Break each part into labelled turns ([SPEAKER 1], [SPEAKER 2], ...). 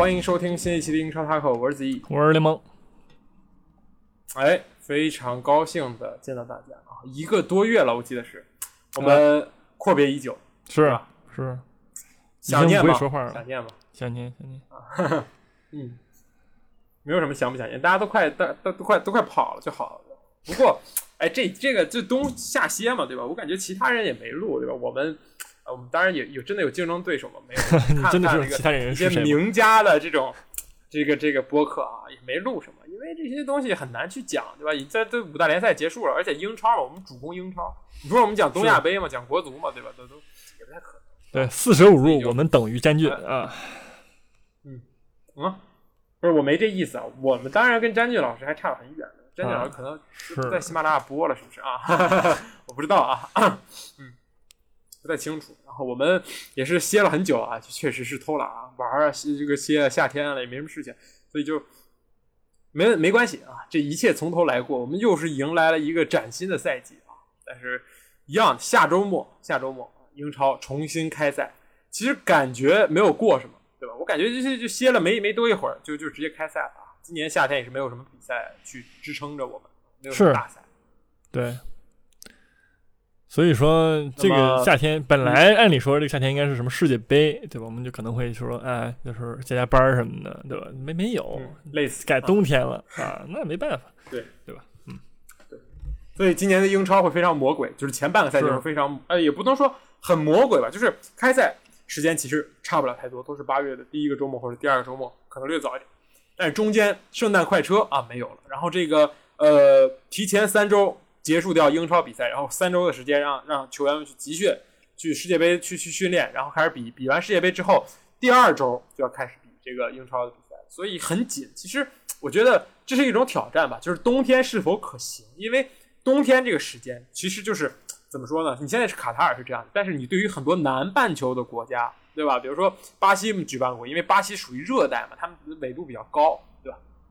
[SPEAKER 1] 欢迎收听新一期的英超 Taco，我是子毅。
[SPEAKER 2] 我是联盟，
[SPEAKER 1] 哎，非常高兴的见到大家啊！一个多月了，我记得是，我们阔别已久，
[SPEAKER 2] 是
[SPEAKER 1] 啊
[SPEAKER 2] 是，
[SPEAKER 1] 想念吗？想念吗？
[SPEAKER 2] 想念想念，
[SPEAKER 1] 嗯，没有什么想不想念，大家都快都都都快都快跑了就好了。不过，哎，这这个就冬夏歇嘛，对吧？我感觉其他人也没录，对吧？我们呃，我们当然也有真的有竞争对手吗，没有
[SPEAKER 2] 真的
[SPEAKER 1] 看那个
[SPEAKER 2] 是其他人
[SPEAKER 1] 一些？名家的这种这个这个播客啊，也没录什么，因为这些东西很难去讲，对吧？你在这五大联赛结束了，而且英超嘛，我们主攻英超。你说我们讲东亚杯嘛，讲国足嘛，对吧？都都也不太可能。
[SPEAKER 2] 对，四舍五入我们等于詹俊
[SPEAKER 1] 哎
[SPEAKER 2] 啊，
[SPEAKER 1] 嗯，不是，我没这意思啊。我们当然跟詹俊老师还差得很远的。詹俊老师可能
[SPEAKER 2] 是
[SPEAKER 1] 在喜马拉雅播了，是不是啊？我不知道啊，嗯，不太清楚。然后我们也是歇了很久啊，确实是偷懒啊，玩儿啊，歇这个歇夏天了也没什么事情，所以就没没关系啊，这一切从头来过。我们又是迎来了一个崭新的赛季啊，但是一样，下周末下周末英超重新开赛，其实感觉没有过什么，对吧？我感觉就是就歇了没没多一会儿，就就直接开赛了啊。今年夏天也是没有什么比赛去支撑着我们，没有什么大赛。
[SPEAKER 2] 对。所以说，这个夏天本来按理说这个夏天应该是什么世界杯，对吧？我们就可能会说，哎，就是加加班儿什么的，对吧？没没有
[SPEAKER 1] 嗯，类似
[SPEAKER 2] 改冬天了啊，那没办法，
[SPEAKER 1] 对
[SPEAKER 2] 对吧？嗯，对
[SPEAKER 1] 所以今年的英超会非常魔鬼，就是前半个赛季
[SPEAKER 2] 是
[SPEAKER 1] 非常，呃，也不能说很魔鬼吧，就是开赛时间其实差不了太多，都是八月的第一个周末或者第二个周末，可能略早一点。但是中间圣诞快车啊没有了，然后这个呃提前三周结束掉英超比赛，然后三周的时间让让球员们去集训，去世界杯去去训练，然后开始比，比完世界杯之后，第二周就要开始比这个英超的比赛，所以很紧。其实我觉得这是一种挑战吧，就是冬天是否可行，因为冬天这个时间其实就是怎么说呢？你现在是卡塔尔是这样，但是你对于很多南半球的国家，对吧？比如说巴西举办过，因为巴西属于热带嘛，他们的纬度比较高，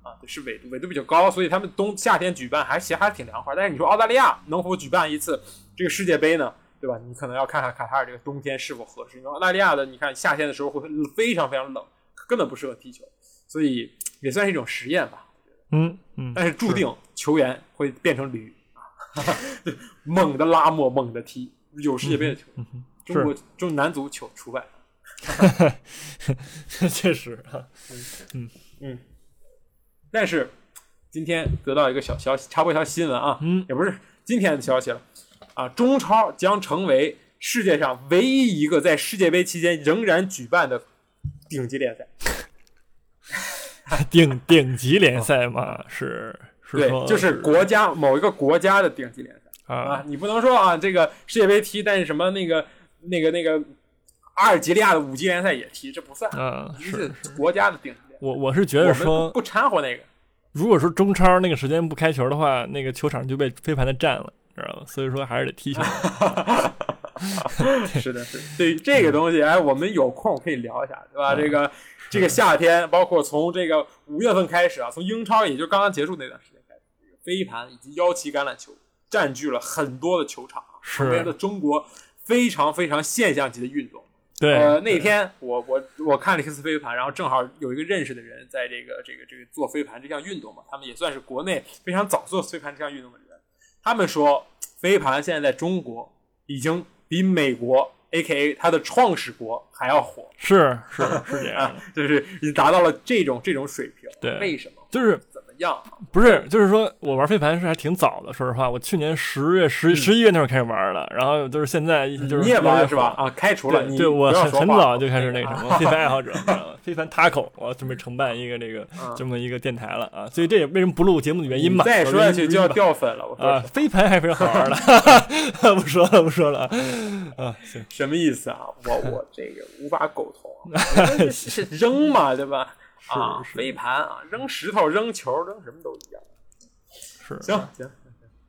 [SPEAKER 1] 啊，对是纬度纬度比较高，所以他们冬夏天举办还其实还挺凉快。但是你说澳大利亚能否举办一次这个世界杯呢？对吧？你可能要看看卡塔尔这个冬天是否合适，因为澳大利亚的你看夏天的时候会非常非常冷，根本不适合踢球，所以也算是一种实验吧。
[SPEAKER 2] 嗯嗯，
[SPEAKER 1] 但是注定球员会变成驴啊，猛的拉磨，猛的踢，有世界杯的球员，中国中男足球除外。
[SPEAKER 2] 确实啊，
[SPEAKER 1] 嗯，但是今天得到一个小消息，插播一条新闻啊，
[SPEAKER 2] 嗯，
[SPEAKER 1] 也不是今天的消息了啊，中超将成为世界上唯一一个在世界杯期间仍然举办的顶级联赛。
[SPEAKER 2] 顶顶级联赛嘛，是是
[SPEAKER 1] 对
[SPEAKER 2] 说，
[SPEAKER 1] 就是国家某一个国家的顶级联赛。啊
[SPEAKER 2] 啊，，
[SPEAKER 1] 你不能说啊，这个世界杯踢，但是什么那个那个那个阿尔及利亚的五级联赛也踢，这不算，
[SPEAKER 2] 啊是
[SPEAKER 1] 是国家的顶级联赛。
[SPEAKER 2] 我我是觉得说
[SPEAKER 1] 不，掺和那个，
[SPEAKER 2] 如果说中超那个时间不开球的话，那个球场就被飞盘的占了，知道吧？所以说还是得踢球。
[SPEAKER 1] 是的，是的。对于这个东西，哎，我们有空可以聊一下，对吧？
[SPEAKER 2] 嗯
[SPEAKER 1] 这个这个夏天，包括从这个五月份开始啊，从英超也就刚刚结束那段时间开始，这个飞盘以及腰旗橄榄球占据了很多的球场成为了中国非常非常现象级的运动。
[SPEAKER 2] 对，
[SPEAKER 1] 呃，那天我我我看了一次飞盘，然后正好有一个认识的人在这个这个这个做飞盘这项运动嘛，他们也算是国内非常早做飞盘这项运动的人。他们说，飞盘现在在中国已经比美国 A.K.A 它的创始国还要火
[SPEAKER 2] 是是是这样
[SPEAKER 1] 啊
[SPEAKER 2] 的，，
[SPEAKER 1] 就是已经达到了这种这种水平。
[SPEAKER 2] 对
[SPEAKER 1] 为什么？
[SPEAKER 2] 就是
[SPEAKER 1] 样？
[SPEAKER 2] 不是就是说我玩飞盘是还挺早的，说实话，我去年十月十十一月那会儿开始玩的，然后就是现在就是
[SPEAKER 1] 嗯你也玩是吧？啊，开除了你，
[SPEAKER 2] 对对，我很很早就开始那个什么
[SPEAKER 1] 啊
[SPEAKER 2] 飞盘爱好者，飞盘 taco，我准备承办一个这个
[SPEAKER 1] 嗯
[SPEAKER 2] 这么一个电台了啊，所以这也为什么不录节目的原因嘛。
[SPEAKER 1] 再说下去就要
[SPEAKER 2] 掉。
[SPEAKER 1] 粉了。我说
[SPEAKER 2] 啊，飞盘还非常好玩的，不说了，不说了啊。啊，行，
[SPEAKER 1] 什么意思啊？我我这个无法苟同 扔嘛，对吧？啊，
[SPEAKER 2] 是
[SPEAKER 1] 飞盘啊，扔石头、扔球、扔什么都一样。
[SPEAKER 2] 是
[SPEAKER 1] 行行，行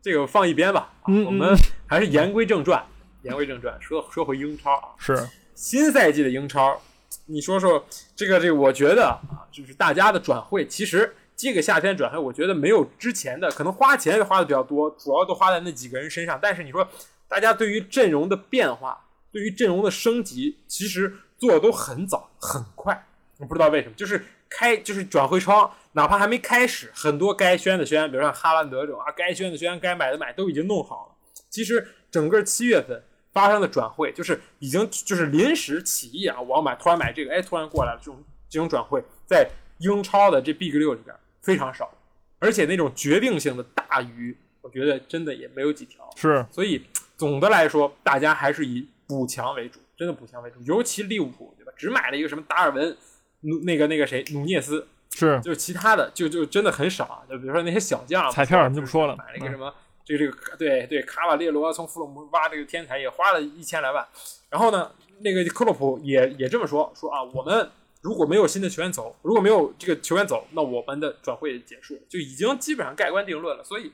[SPEAKER 1] 这个放一边吧。啊
[SPEAKER 2] 嗯
[SPEAKER 1] 我们还是言归正传，言归正传，说说回英超啊，
[SPEAKER 2] 是
[SPEAKER 1] 新赛季的英超，你说说这个这个，我觉得啊，就是大家的转会其实这个夏天转会，我觉得没有之前的可能花钱花的比较多，主要都花在那几个人身上。但是你说大家对于阵容的变化，对于阵容的升级，其实做的都很早很快。我不知道为什么，就是开就是转会窗，哪怕还没开始，很多该宣的宣，比如像哈兰德这种啊，该宣的宣，该买的买，都已经弄好了。其实整个七月份发生的转会，就是已经就是临时起意啊，我要买，突然买这个，哎，突然过来了，这种这种转会，在英超的这 Big 六里边非常少，而且那种决定性的大鱼，我觉得真的也没有几条。
[SPEAKER 2] 是，
[SPEAKER 1] 所以总的来说，大家还是以补强为主，真的补强为主。尤其利物浦，对吧？只买了一个什么达尔文，努那个那个谁，努涅斯，
[SPEAKER 2] 是
[SPEAKER 1] 就是其他的就就真的很少啊。就比如说那些小将，
[SPEAKER 2] 彩票咱就不说了，
[SPEAKER 1] 买了一个什么。这个这个对对，卡瓦列罗从弗洛姆挖这个天才也花了一千来万，然后呢，那个克洛普也也这么说说啊，我们如果没有新的球员走，如果没有这个球员走，那我们的转会结束，就已经基本上盖棺定论了。所以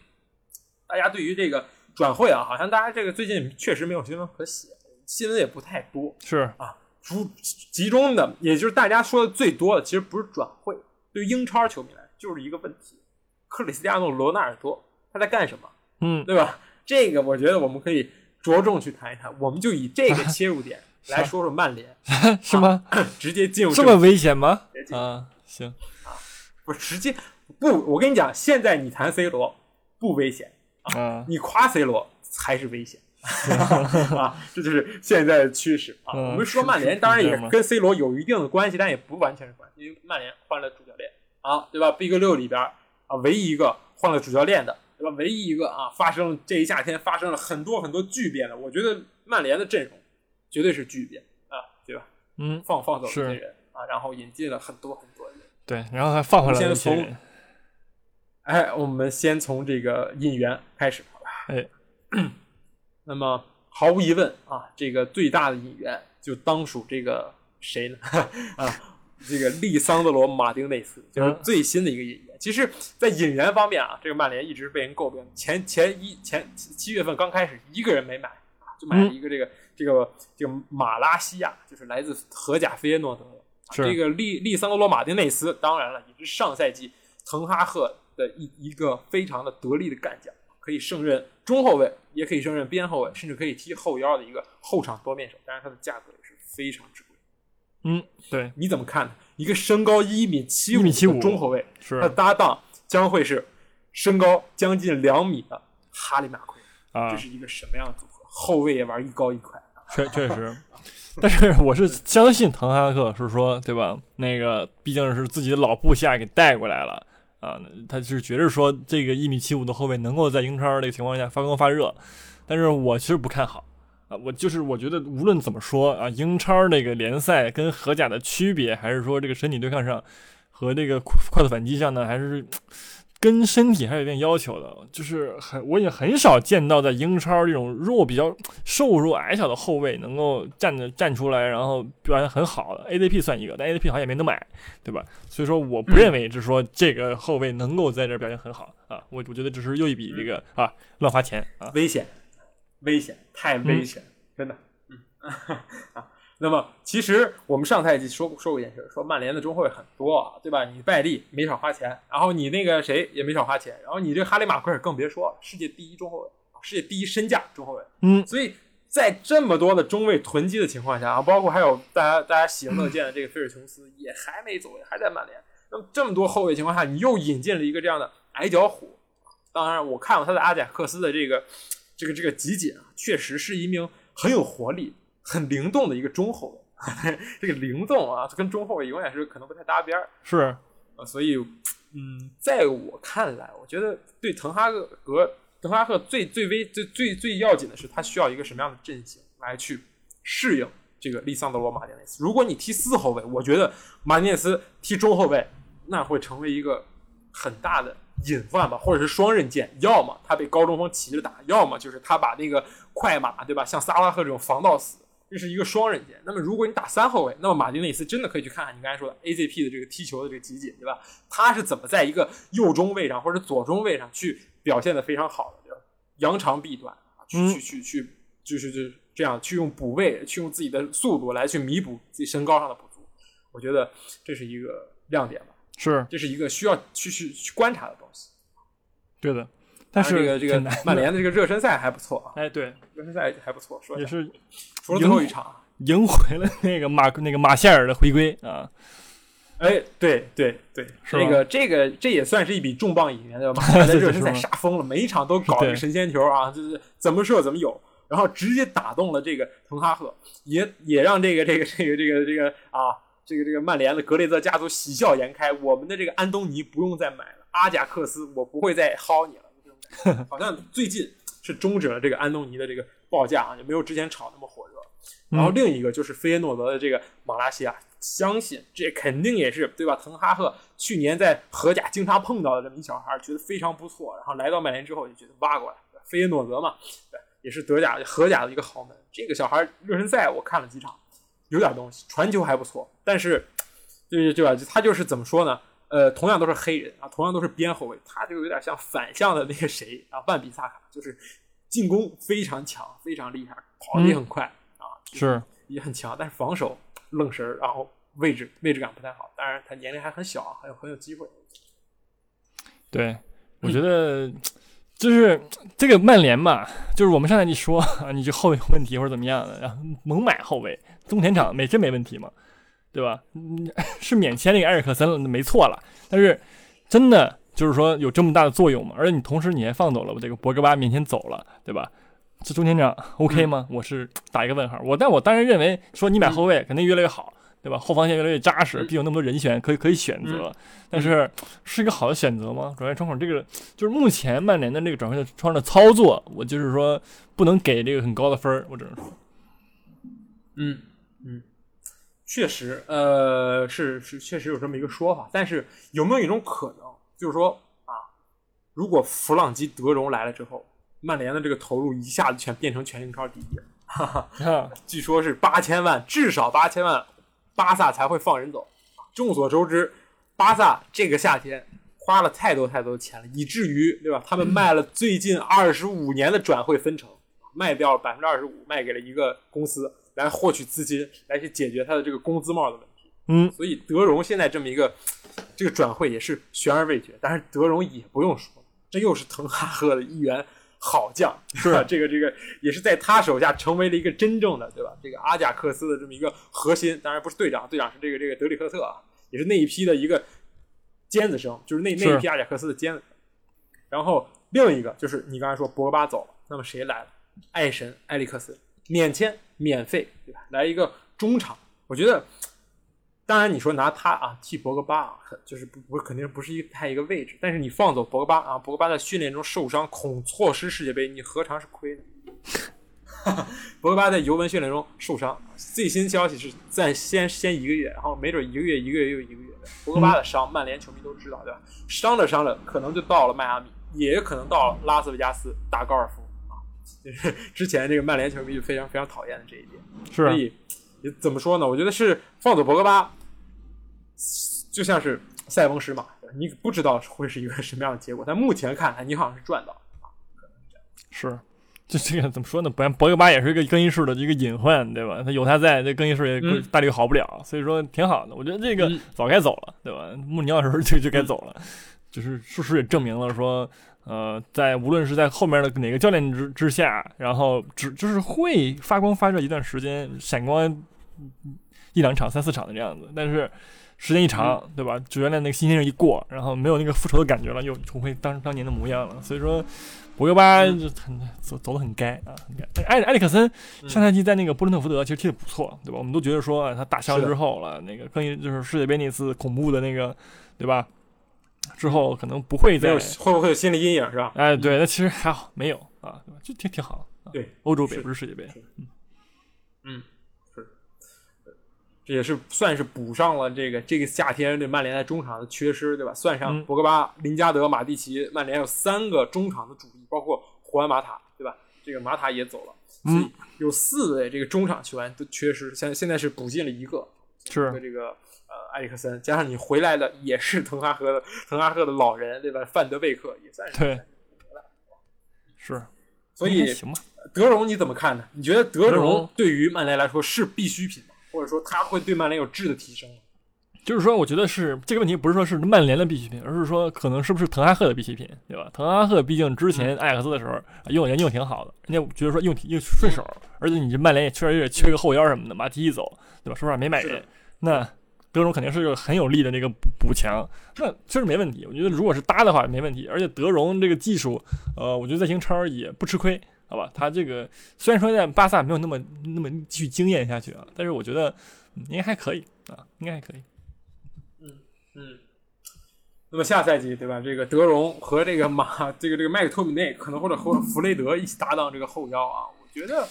[SPEAKER 1] 大家对于这个转会啊，好像大家这个最近确实没有新闻可写，新闻也不太多，
[SPEAKER 2] 是
[SPEAKER 1] 啊，主集中的，也就是大家说的最多的，其实不是转会，对于英超球迷来就是一个问题，克里斯蒂亚诺罗纳尔多他在干什么？
[SPEAKER 2] 嗯，
[SPEAKER 1] 对吧？这个我觉得我们可以着重去谈一谈。我们就以这个切入点 来说说曼联，
[SPEAKER 2] 是吗？
[SPEAKER 1] 直接进入
[SPEAKER 2] 这么危险吗？啊，行
[SPEAKER 1] 啊，不是直接不，我跟你讲，现在你谈 C 罗不危险啊，你夸 C 罗才是危险 啊，这就是现在的趋势啊。我们说曼联当然也跟 C 罗有一定的关系，但也不完全是关系，因为曼联换了主教练啊，对吧？Big 六里边啊，唯一一个换了主教练的。对吧？唯一一个啊，发生这一夏天发生了很多很多巨变的，我觉得曼联的阵容绝对是巨变啊，对吧？
[SPEAKER 2] 嗯，
[SPEAKER 1] 放放走一些人啊，然后引进了很多很多人，
[SPEAKER 2] 对，然后还放回来
[SPEAKER 1] 一些人。哎，我们先从这个引援开始，好吧？
[SPEAKER 2] 哎，
[SPEAKER 1] 那么毫无疑问啊，这个最大的引援就当属这个谁呢？啊。这个利桑德罗·马丁内斯就是最新的一个引援。其实，在引援方面啊，这个曼联一直被人诟病。前前一前七月份刚开始，一个人没买啊，就买了一个这个这个这个马拉西亚，就是来自荷甲菲耶诺德的。这个利利桑德罗·马丁内斯，当然了，也是上赛季滕哈赫的一一个非常的得力的干将，可以胜任中后卫，也可以胜任边后卫，甚至可以踢后腰的一个后场多面手。但是，它的价格也是非常之贵。
[SPEAKER 2] 嗯，对，
[SPEAKER 1] 你怎么看呢？一个身高一米七五
[SPEAKER 2] 的
[SPEAKER 1] 中后卫，
[SPEAKER 2] 是
[SPEAKER 1] 他的搭档将会是身高将近两米的哈利马奎
[SPEAKER 2] 啊，
[SPEAKER 1] 这是一个什么样的组合？后卫也玩一高一快，
[SPEAKER 2] 确 确实。但是我是相信滕哈克是说，对吧？那个毕竟是自己的老部下给带过来了啊，他是觉得说这个一米七五的后卫能够在英超这个情况下发光发热，但是我其实不看好。啊，我就是我觉得无论怎么说啊，英超那个联赛跟荷甲的区别，还是说这个身体对抗上和这个快速反击上呢，还是跟身体还有一定要求的。就是很我也很少见到在英超这种弱比较瘦弱矮小的后卫能够站着站出来，然后表现很好的。ADP 算一个，但 ADP 好像也没能买，对吧？所以说我不认为就是说这个后卫能够在这表现很好啊。我我觉得这是又一笔这个啊乱花钱啊，
[SPEAKER 1] 危险。危险，太危险，真的，嗯啊。那么，其实我们上赛季说说过一件事，说曼联的中后卫很多，对吧？你拜利没少花钱，然后你那个谁也没少花钱，然后你这哈利马奎尔更别说了，世界第一中后卫，世界第一身价中后卫。
[SPEAKER 2] 嗯，
[SPEAKER 1] 所以在这么多的中卫囤积的情况下啊，包括还有大家大家喜闻乐见的这个菲尔琼斯也还没走，还在曼联。那么这么多后卫情况下，你又引进了一个这样的矮脚虎。当然，我看过他的阿贾克斯的这个。这个这个集锦啊，确实是一名很有活力、很灵动的一个中后卫。这个灵动啊，跟中后卫永远是可能不太搭边儿。
[SPEAKER 2] 是
[SPEAKER 1] 啊，所以，嗯，在我看来，我觉得对滕哈格、滕哈赫最最危、最最最要紧的是，他需要一个什么样的阵型来去适应这个利桑德罗·马丁内斯。如果你踢四后卫，我觉得马丁内斯踢中后卫，那会成为一个很大的。隐患吧，或者是双刃剑，要么他被高中锋骑着打，要么就是他把那个快马，对吧？像萨拉赫这种防到死，这是一个双刃剑。那么如果你打三后卫，那么马丁内斯真的可以去看看你刚才说的 AZP 的这个踢球的这个集锦，对吧？他是怎么在一个右中卫上或者左中卫上去表现的非常好的，对吧？扬长避短，去去去去，就是就是这样去用补位，去用自己的速度来去弥补自己身高上的不足。我觉得这是一个亮点吧。
[SPEAKER 2] 是
[SPEAKER 1] 这是一个需要去去去观察的东西。
[SPEAKER 2] 对的，但是
[SPEAKER 1] 这个这个曼联的这个热身赛还不错啊，
[SPEAKER 2] 哎，对，
[SPEAKER 1] 热身赛还不错，说
[SPEAKER 2] 也是
[SPEAKER 1] 除了最后一场。啊，
[SPEAKER 2] 赢回了那个马那个马歇尔的回归啊，
[SPEAKER 1] 哎，对对对，这个这个这也算是一笔重磅引援，对吧？马歇尔热身赛杀疯了，每一场都搞一个神仙球啊，就是怎么射怎么有，然后直接打动了这个滕哈赫，也也让这个这个这个这个这个啊，这个这个曼联的格雷泽家族喜笑颜开，我们的这个安东尼不用再买了，阿贾克斯我不会再薅你了，好像最近是终止了这个安东尼的这个报价啊，也没有之前炒那么火热。然后另一个就是菲耶诺德的这个马拉西亚，相信这肯定也是对吧？滕哈赫去年在荷甲经常碰到的这么一小孩，觉得非常不错，然后来到曼联之后就觉得挖过来，对菲耶诺德嘛，对，也是德甲荷甲的一个豪门。这个小孩热身赛我看了几场，有点东西，传球还不错，但是对对吧？他就是怎么说呢？呃，同样都是黑人啊，同样都是边后卫，他就有点像反向的那个谁啊，万比萨卡，就是进攻非常强，非常厉害，跑得也很快、啊，
[SPEAKER 2] 是
[SPEAKER 1] 也很强，但是防守愣神儿，然后位置位置感不太好。当然，他年龄还很小，还有很有机会。
[SPEAKER 2] 对，我觉得就是这个曼联嘛，就是我们上赛季说 啊，你这后卫有问题或者怎么样的，然后猛买后卫，中前场没真没问题嘛，对吧？嗯，是免签那个埃尔克森了，没错了，但是真的就是说有这么大的作用吗？而且你同时你还放走了这个博格巴，免签走了，对吧？这中前场 OK 吗？我是打一个问号。我但我当然认为说你买后卫肯定越来越好，对吧？后防线越来越扎实，
[SPEAKER 1] 嗯
[SPEAKER 2] 毕竟有那么多人选可以可以选择。但是是一个好的选择吗？转会窗口这个就是目前曼联的这个转会窗的操作，我就是说不能给这个很高的分儿，我只能说，
[SPEAKER 1] 嗯嗯，确实，呃，是是确实有这么一个说法，但是有没有一种可能，就是说啊，如果弗朗基德容来了之后，曼联的这个投入一下子全变成全英超第一了，哈哈，
[SPEAKER 2] 啊，
[SPEAKER 1] 据说是八千万，至少八千万，巴萨才会放人走。众所周知，巴萨这个夏天花了太多太多的钱了，以至于对吧？他们卖了最近二十五年的转会分成，卖掉了百分之二十五，卖给了一个公司来获取资金，来去解决他的这个工资帽的问题。
[SPEAKER 2] 嗯，
[SPEAKER 1] 所以德容现在这么一个这个转会也是悬而未决，但是德容也不用说，这又是滕哈赫的一员好将，是 吧？这个这个也是在他手下成为了一个真正的对吧？这个阿贾克斯的这么一个核心，当然不是队长，队长是这个这个德里赫特啊，也是那一批的一个尖子生，就是那那一批阿贾克斯的尖子。然后另一个就是你刚才说博格巴走了，那么谁来了？爱神埃里克森，免签免费，对吧？来一个中场，我觉得，当然你说拿他啊替博格巴啊，就是不不肯定不是一太一个位置，但是你放走博格巴啊，博格巴在训练中受伤，恐错失世界杯，你何尝是亏呢？博格巴在尤文训练中受伤，最新消息是在先先一个月，然后没准一个月一个月又一个月。博格巴的伤，曼联球迷都知道，对吧？伤着伤着，可能就到了迈阿密，也可能到了拉斯维加斯打高尔夫。就 是之前这个曼联球迷就非常非常讨厌的这一点。
[SPEAKER 2] 是啊
[SPEAKER 1] 所以怎么说呢？我觉得是放走博格巴，就像是塞翁失马，你不知道会是一个什么样的结果，但目前看来你好像是赚到了。
[SPEAKER 2] 是。这这个怎么说呢？不然博格巴也是一个更衣室的一个隐患，对吧？他有他在，这更衣室也
[SPEAKER 1] 嗯
[SPEAKER 2] 大力好不了，所以说挺好的。我觉得这个
[SPEAKER 1] 嗯
[SPEAKER 2] 早该走了，对吧？穆里尼奥的时候就就该走了，就是事实也证明了说，呃，在无论是在后面的哪个教练之之下，然后只就是会发光发热一段时间，闪光一两场、三四场的这样子，但是时间一长，对吧？主教练那个新鲜劲一过，然后没有那个复仇的感觉了，又重回当当年的模样了。所以说，博格巴
[SPEAKER 1] 嗯
[SPEAKER 2] 就很走走的很该啊，很该。埃埃里克森
[SPEAKER 1] 嗯
[SPEAKER 2] 上赛季在那个波伦特福德其实踢得不错，对吧？我们都觉得说啊他打伤之后了，那个更衣就是世界杯那次恐怖的那个，对吧？之后可能不会再
[SPEAKER 1] 有会不会有心理阴影是吧？
[SPEAKER 2] 哎，对，那其实还好，没有啊，对吧？就挺挺好。啊
[SPEAKER 1] 对，
[SPEAKER 2] 欧洲杯不是世界杯，
[SPEAKER 1] 嗯，是，这也是算是补上了这个这个夏天对曼联在中场的缺失，对吧？算上
[SPEAKER 2] 嗯
[SPEAKER 1] 博格巴、林加德、马蒂奇，曼联有三个中场的主力，包括胡安马塔，对吧？这个马塔也走了，所以
[SPEAKER 2] 嗯
[SPEAKER 1] 有四位这个中场球员都缺失，现现在是补进了一个，一个
[SPEAKER 2] 是
[SPEAKER 1] 这个呃埃里克森，加上你回来的也是滕哈赫的滕哈赫的老人，对吧？范德贝克也算是，
[SPEAKER 2] 对，是，
[SPEAKER 1] 所以
[SPEAKER 2] 行吧。
[SPEAKER 1] 德容你怎么看呢？你觉得
[SPEAKER 2] 德容
[SPEAKER 1] 对于曼联来说是必需品吗？或者说他会对曼联有质的提升吗？
[SPEAKER 2] 就是说，我觉得是这个问题，不是说是曼联的必需品，而是说可能是不是滕哈赫的必需品，对吧？滕哈赫毕竟之前埃克斯的时候用人用挺好的，人家觉得说用挺用顺手，而且你这曼联也确实有点缺个后腰什么的，马蒂一走，对吧？说实话没买人，那德容肯定是个很有力的那个补强，那确实没问题。我觉得如果是搭的话没问题，而且德容这个技术，呃，我觉得在英超也不吃亏，好吧？他这个虽然说在巴萨没有那么那么继续惊艳下去啊，但是我觉得应该还可以啊，应该还可以。
[SPEAKER 1] 嗯，那么下赛季对吧？这个德容和这个马，这个这个麦克托米内可能或者和弗雷德一起搭档这个后腰啊。我觉得，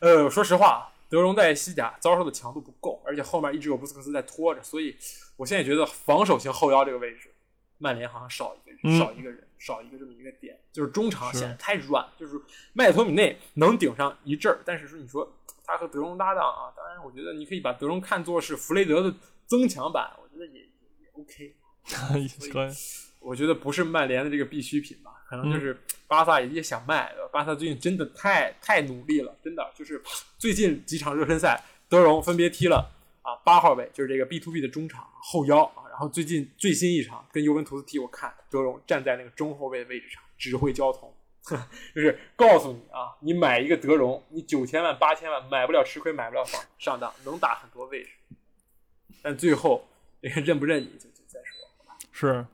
[SPEAKER 1] 呃，说实话，德容在西甲遭受的强度不够，而且后面一直有布斯克斯在拖着，所以我现在觉得防守型后腰这个位置，曼联好像少一个人，少一个人，少一个这么一个点，就是中场显得太软。就是麦克托米内能顶上一阵儿，但是说你说他和德容搭档啊，当然我觉得你可以把德容看作是弗雷德的增强版，我觉得也也。OK，我觉得不是曼联的这个必需品吧？可能就是巴萨也想卖。巴萨最近真的太太努力了，真的就是最近几场热身赛，德容分别踢了啊八号位，就是这个 B to B 的中场后腰啊。然后最近最新一场跟尤文图斯踢，我看德容站在那个中后卫的位置上指挥交通，就是告诉你啊，你买一个德容，你九千万八千万买不了吃亏，买不了房上当，能打很多位置，但最后。认不认你就就再说，
[SPEAKER 2] 是，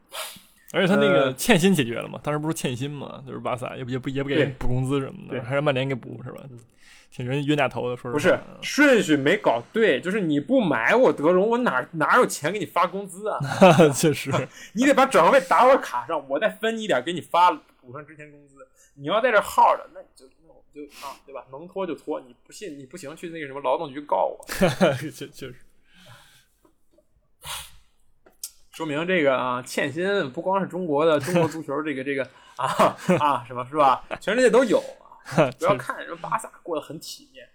[SPEAKER 2] 而且他那个欠薪解决了嘛？当时不是欠薪嘛？就是巴萨也不也不也不给补工资什么的，还是曼联给补是吧？挺冤冤大头的，说实话
[SPEAKER 1] 不是顺序没搞对，就是你不买我德容，我哪哪有钱给你发工资啊？
[SPEAKER 2] 确实，
[SPEAKER 1] 你得把转会费打我卡上，我再分你一点给你发补上之前工资。你要在这耗着，那你就那我们就啊，对吧？能拖就拖，你不信你不行，去那个什么劳动局告我。
[SPEAKER 2] 确确实。
[SPEAKER 1] 说明这个啊，欠薪不光是中国的中国足球这个这个啊啊什么是吧？全世界都有啊！不要看人巴萨过得很体面，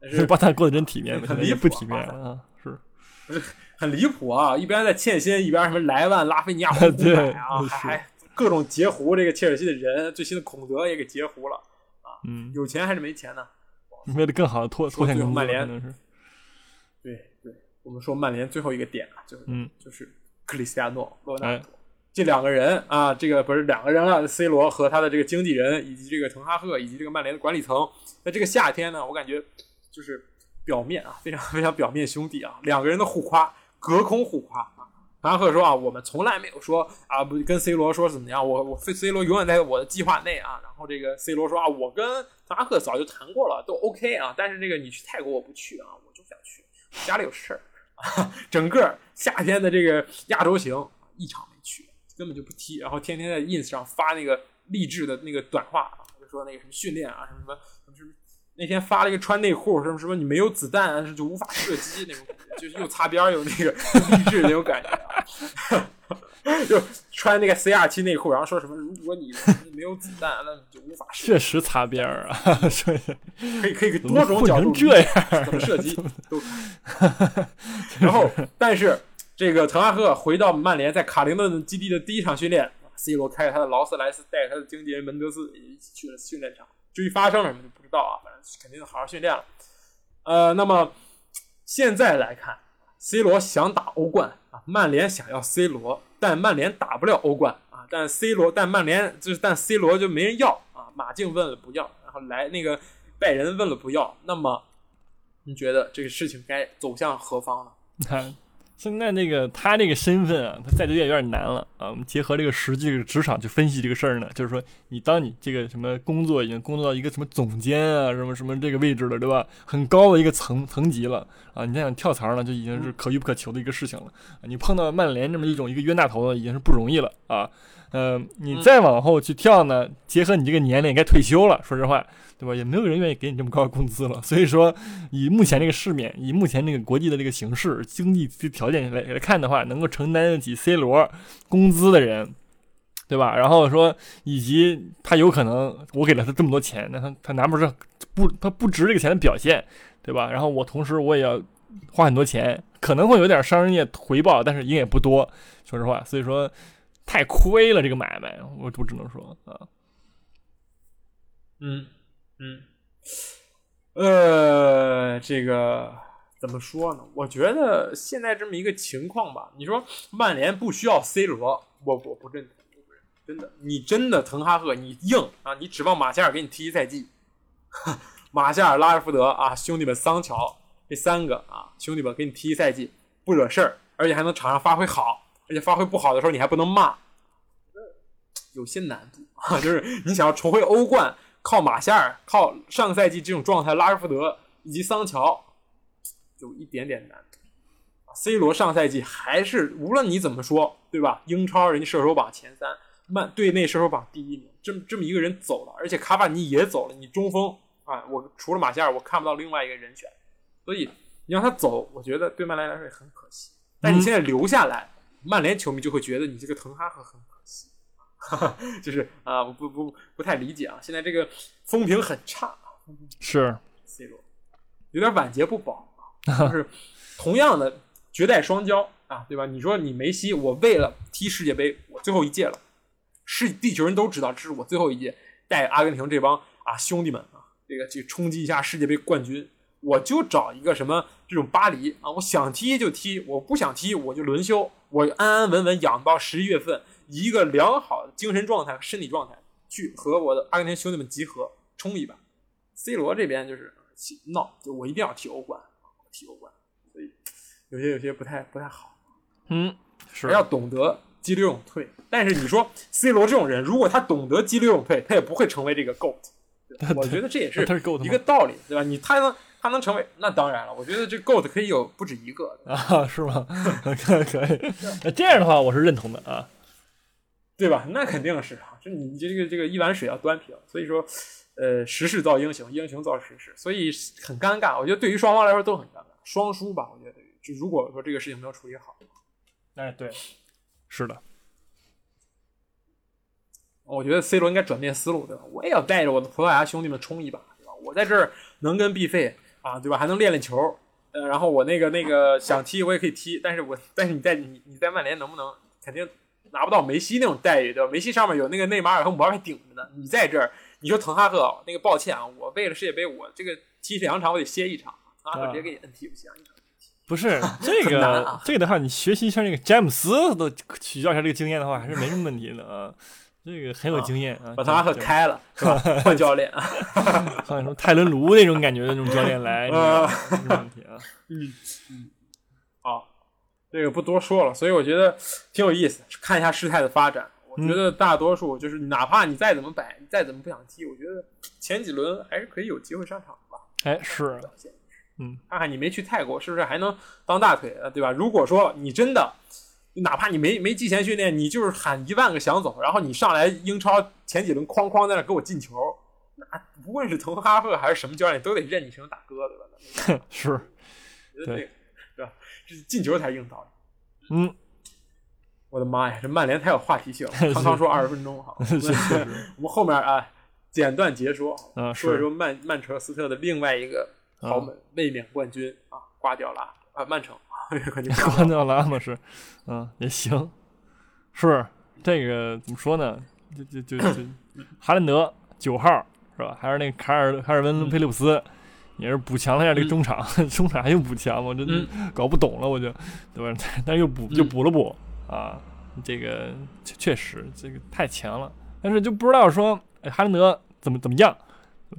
[SPEAKER 1] 但是
[SPEAKER 2] 巴萨过得真体面，
[SPEAKER 1] 很离
[SPEAKER 2] 不体面啊！是，
[SPEAKER 1] 不是很离谱啊！一边在欠薪，一边什么莱万、拉菲尼亚 胡买啊，还各种截胡这个切尔西的人，最新的孔德也给截胡了啊！
[SPEAKER 2] 嗯，
[SPEAKER 1] 有钱还是没钱呢？
[SPEAKER 2] 为了更好的拖拖欠
[SPEAKER 1] 曼联，对对，我们说曼联最后一个点啊，就是
[SPEAKER 2] 嗯，
[SPEAKER 1] 就是。克里斯蒂亚诺·罗纳多，这两个人啊，这个不是两个人了，C 罗和他的这个经纪人，以及这个滕哈赫，以及这个曼联的管理层，在这个夏天呢，我感觉就是表面啊，非常 非常表面兄弟啊，两个人的互夸，隔空互夸啊。滕哈赫说啊，我们从来没有说啊，不跟 C 罗说怎么样，我我 C 罗永远在我的计划内啊。然后这个 C 罗说啊，我跟滕哈赫早就谈过了，都 OK 啊，但是这个你去泰国我不去啊，我就想去，家里有事儿。整个夏天的这个亚洲行一场没去，根本就不踢，然后天天在 ins 上发那个励志的那个短话啊，就说那个什么训练啊，什么什么什么，那天发了一个穿内裤，什么什么你没有子弹就无法射击那种，就是又擦边又那个励志那种感觉啊。就穿那个 C R 七内裤，然后说什么？如果你没有子弹，那就无法射。
[SPEAKER 2] 确实擦边儿啊！
[SPEAKER 1] 可以可以多种角度
[SPEAKER 2] 这样
[SPEAKER 1] 怎么射击都。然后，但是这个滕哈赫回到曼联，在卡灵顿基地的第一场训练，C 罗开着他的劳斯莱斯，带着他的经纪人门德斯也一起去了训练场。至于发生了什么就不知道啊，反正肯定好好训练了。呃，那么现在来看，C 罗想打欧冠啊，曼联想要 C 罗。但曼联打不了欧冠啊！但 C 罗，但曼联就是，但 C 罗就没人要啊！马竞问了不要，然后来那个拜仁问了不要，那么你觉得这个事情该走向何方呢？
[SPEAKER 2] 现在那个他这个身份啊，他再就业有点难了啊。我们结合这个实际这个职场去分析这个事儿呢，就是说，你当你这个什么工作已经工作到一个什么总监啊，什么什么这个位置了，对吧？很高的一个层层级了啊，你再想跳槽呢，就已经是可遇不可求的一个事情了。你碰到曼联这么一种一个冤大头，已经是不容易了啊。嗯，你再往后去跳呢，结合你这个年龄，该退休了，说实话。对吧？也没有人愿意给你这么高的工资了。所以说，以目前这个世面，以目前这个国际的这个形势、经济条件来来看的话，能够承担得起 C 罗工资的人，对吧？然后说，以及他有可能，我给了他这么多钱，那他他拿不出不他不值这个钱的表现，对吧？然后我同时我也要花很多钱，可能会有点商业回报，但是赢也不多。说实话，所以说太亏了这个买卖，我我只能说啊，
[SPEAKER 1] 嗯。嗯，呃，这个怎么说呢？我觉得现在这么一个情况吧，你说曼联不需要 C 罗，我我不认同，真的，你真的滕哈赫你硬啊，你指望马夏尔给你踢一赛季？马夏尔、拉什福德啊，兄弟们，桑乔这三个啊，兄弟们给你踢一赛季不惹事儿，而且还能场上发挥好，而且发挥不好的时候你还不能骂，有些难度啊。就是你想要重回欧冠，靠马夏尔，靠上个赛季这种状态，拉什福德以及桑乔，有一点点难度。C 罗上赛季还是无论你怎么说，对吧？英超人家射手榜前三，曼队内射手榜第一名，这么这么一个人走了，而且卡瓦尼也走了，你中锋啊，我除了马夏尔，我看不到另外一个人选，所以你让他走，我觉得对曼联来说也很可惜。但你现在留下来，曼联球迷就会觉得你这个滕哈赫很可惜，就是啊，我不不不太理解啊，现在这个风评很差
[SPEAKER 2] 是
[SPEAKER 1] ，C 罗有点晚节不保啊，就是同样的绝代双骄啊，对吧？你说你梅西，我为了踢世界杯，我最后一届了，是地球人都知道这是我最后一届带阿根廷这帮啊兄弟们啊，这个去冲击一下世界杯冠军，我就找一个什么这种巴黎啊，我想踢就踢，我不想踢我就轮休，我安安稳稳养到十一月份，以一个良好的精神状态和身体状态去和我的阿根廷兄弟们集合冲一把。C 罗这边就是闹，就我一定要踢欧冠，踢欧冠，所以有些有些不太不太好。
[SPEAKER 2] 嗯是
[SPEAKER 1] 还要懂得激流勇退。但是你说 C 罗这种人，如果他懂得激流勇退，他也不会成为这个 GOAT。我觉得这也 是一个道理，对吧？你他能他能成为，那当然了，我觉得这 GOAT 可以有不止一个，
[SPEAKER 2] 啊是吗？可以可以，那这样的话我是认同的啊。
[SPEAKER 1] 对吧？那肯定是啊，就你这个这个一碗水要端平，所以说，呃，时势造英雄，英雄造时势，所以很尴尬。我觉得对于双方来说都很尴尬，双输吧。我觉得就如果说这个事情没有处理好，
[SPEAKER 2] 哎对，是的，
[SPEAKER 1] 我觉得 C 罗应该转变思路，对吧？我也要带着我的葡萄牙兄弟们冲一把，对吧？我在这儿能跟 B 费啊，对吧？还能练练球，呃，然后我那个那个想踢我也可以踢，但是我但是你在你你在曼联能不能肯定拿不到梅西那种待遇，对吧？梅西上面有那个内马尔和姆巴佩顶着呢，你在这儿，你说滕哈赫那个抱歉啊，我为了世界杯，我这个踢两场我得歇一场，滕哈赫直接给你摁踢不行，
[SPEAKER 2] 不是 这个
[SPEAKER 1] 啊
[SPEAKER 2] 这个的话，你学习一下那个詹姆斯都取教一下这个经验的话，还是没什么问题的啊。这个很有经验啊，
[SPEAKER 1] 把滕哈赫开了，是吧？换教练啊，
[SPEAKER 2] 换什么泰伦卢那种感觉的那种教练来，你知道吗没问题啊。
[SPEAKER 1] 嗯，好，这个不多说了，所以我觉得挺有意思，看一下事态的发展。我觉得大多数就是，哪怕你再怎么摆，你再怎么不想踢，我觉得前几轮还是可以有机会上场吧。
[SPEAKER 2] 哎，是，嗯，
[SPEAKER 1] 看看你没去泰国是不是还能当大腿啊，对吧？如果说你真的，哪怕你没没季前训练，你就是喊一万个想走，然后你上来英超前几轮哐哐在那给我进球，那不论是滕哈赫还是什么教练，都得认你成大哥，对吧？
[SPEAKER 2] 是，
[SPEAKER 1] 对吧？这进球才硬道理。
[SPEAKER 2] 嗯，
[SPEAKER 1] 我的妈呀，这曼联太有话题性了。康康说二十分钟，好，
[SPEAKER 2] 是是是，
[SPEAKER 1] 我们后面啊简短截说，
[SPEAKER 2] 啊，
[SPEAKER 1] 说一说曼曼彻斯特的另外一个豪门卫冕冠军啊，瓜迪奥拉啊，曼城
[SPEAKER 2] 关。掉了嘛是，嗯也行，是这个怎么说呢？就就就就哈兰德九号是吧？还是那个卡尔卡尔文佩利普斯。也是补强了一下这个中场，中场还用补强吗？我真
[SPEAKER 1] 嗯
[SPEAKER 2] 搞不懂了，我就，对吧？但是又补又补了补啊，这个确确实这个太强了，但是就不知道说，哎，哈兰德怎么怎么样？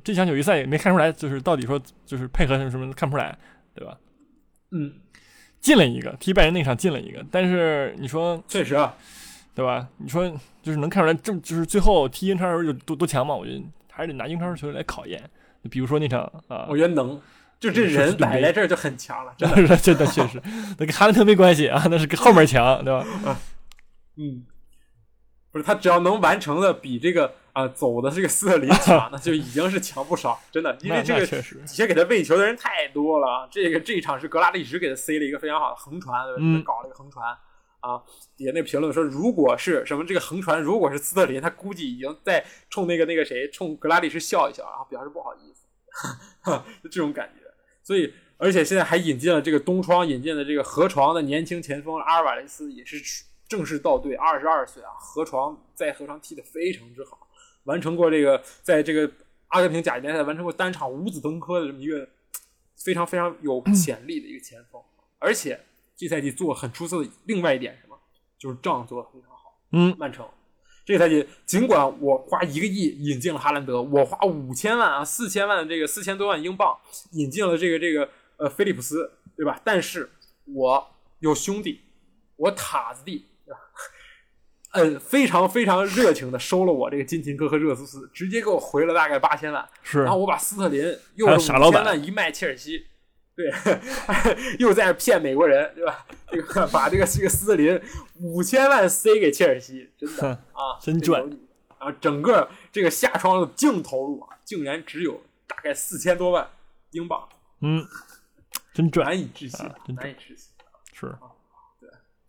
[SPEAKER 2] 这场友谊赛也没看出来，就是到底说就是配合什么什么看不出来，对吧？
[SPEAKER 1] 嗯，
[SPEAKER 2] 进了一个踢拜仁那场进了一个，但是你说
[SPEAKER 1] 确实啊，
[SPEAKER 2] 对吧？你说就是能看出来，这就是最后踢英超的时候有多多强吗？我觉得还是得拿英超球队来考验。比如说那场啊，
[SPEAKER 1] 我觉得能，就这人
[SPEAKER 2] 是
[SPEAKER 1] 摆在这儿就很强了，真的。
[SPEAKER 2] 真的确实，那跟哈兰德没关系啊，那是跟后面强，对吧？
[SPEAKER 1] 嗯，不是他只要能完成的比这个啊走的这个斯特林强，那就已经是强不少，真的。因为这个底下给他喂球的人太多了。这个这一场是格拉利什给他塞了一个非常好的横传，
[SPEAKER 2] 嗯
[SPEAKER 1] 搞了一个横传啊。底下那评论说，如果是什么这个横传，如果是斯特林，他估计已经在冲那个那个谁，冲格拉利什笑一笑，然后表示不好意思，就这种感觉。所以，而且现在还引进了这个东窗引进的这个河床的年轻前锋阿尔瓦雷斯，也是正式到队，二十二岁啊，河床在河床踢得非常之好，完成过这个在这个阿根廷甲级联赛完成过单场五子登科的这么一个非常非常有潜力的一个前锋，而且这赛季做很出色的另外一点什么，就是仗做的非常好。
[SPEAKER 2] 嗯，
[SPEAKER 1] 曼城这个赛季，尽管我花一个亿引进了哈兰德，我花五千万啊，四千万这个四千多万英镑引进了这个这个呃菲利普斯，对吧？但是我有兄弟，我塔子弟？嗯，非常非常热情的收了我这个金琴科和热苏斯，直接给我回了大概八千万，
[SPEAKER 2] 是
[SPEAKER 1] 然后我把斯特林又五千万一卖切尔西，对，又在那骗美国人，对吧？这个 把这个这个斯特林五千万塞给切尔西，真的啊，
[SPEAKER 2] 真赚
[SPEAKER 1] 这有你！然后整个这个下窗的净投入啊，竟然只有大概四千多万英镑，
[SPEAKER 2] 嗯，真赚
[SPEAKER 1] 难以置信
[SPEAKER 2] 啊，真
[SPEAKER 1] 难以置信。
[SPEAKER 2] 是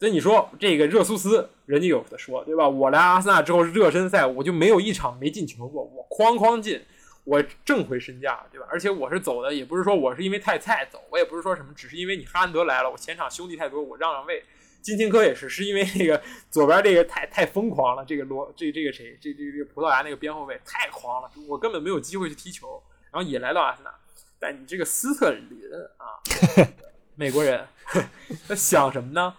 [SPEAKER 1] 所以你说这个热苏斯，人家有的说，对吧？我来阿森纳之后热身赛我就没有一场没进球过，我哐哐进，我挣回身价，对吧？而且我是走的，也不是说我是因为太菜走，我也不是说什么，只是因为你哈兰德来了，我前场兄弟太多，我让让位。金琴科也是，是因为那个左边这个太太疯狂了，这个罗这这个谁，这这这个葡萄牙那个边后卫太狂了，我根本没有机会去踢球，然后也来到阿森纳。但你这个斯特林啊，美国人，他想什么呢？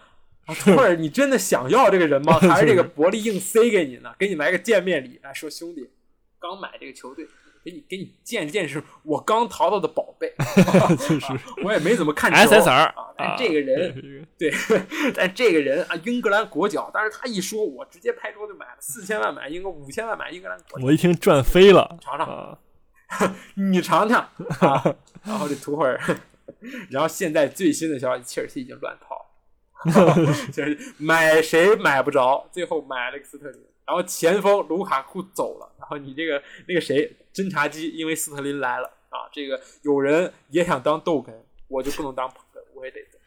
[SPEAKER 1] 啊，托尔，你真的想要这个人吗？还是这个伯利硬塞给你呢？给你来个见面礼，来说兄弟，刚买这个球队，给你给你见见是我刚淘到的宝贝，
[SPEAKER 2] 确实
[SPEAKER 1] 啊我也没怎么看球
[SPEAKER 2] SSR
[SPEAKER 1] 啊，但这个人
[SPEAKER 2] 对
[SPEAKER 1] 对，但这个人啊，英格兰国脚，但是他一说，我直接拍桌子买了四千万买英格五千万买英格兰国脚，
[SPEAKER 2] 我一听赚飞了，
[SPEAKER 1] 尝尝
[SPEAKER 2] 啊，
[SPEAKER 1] 你尝尝啊。然后这图会儿，然后现在最新的消息，切尔西已经乱套，就是买谁买不着，最后买了个斯特林，然后前锋卢卡库走了，然后你这个那个谁侦察机因为斯特林来了啊，这个有人也想当逗哏，我就不能当捧哏，我也得走。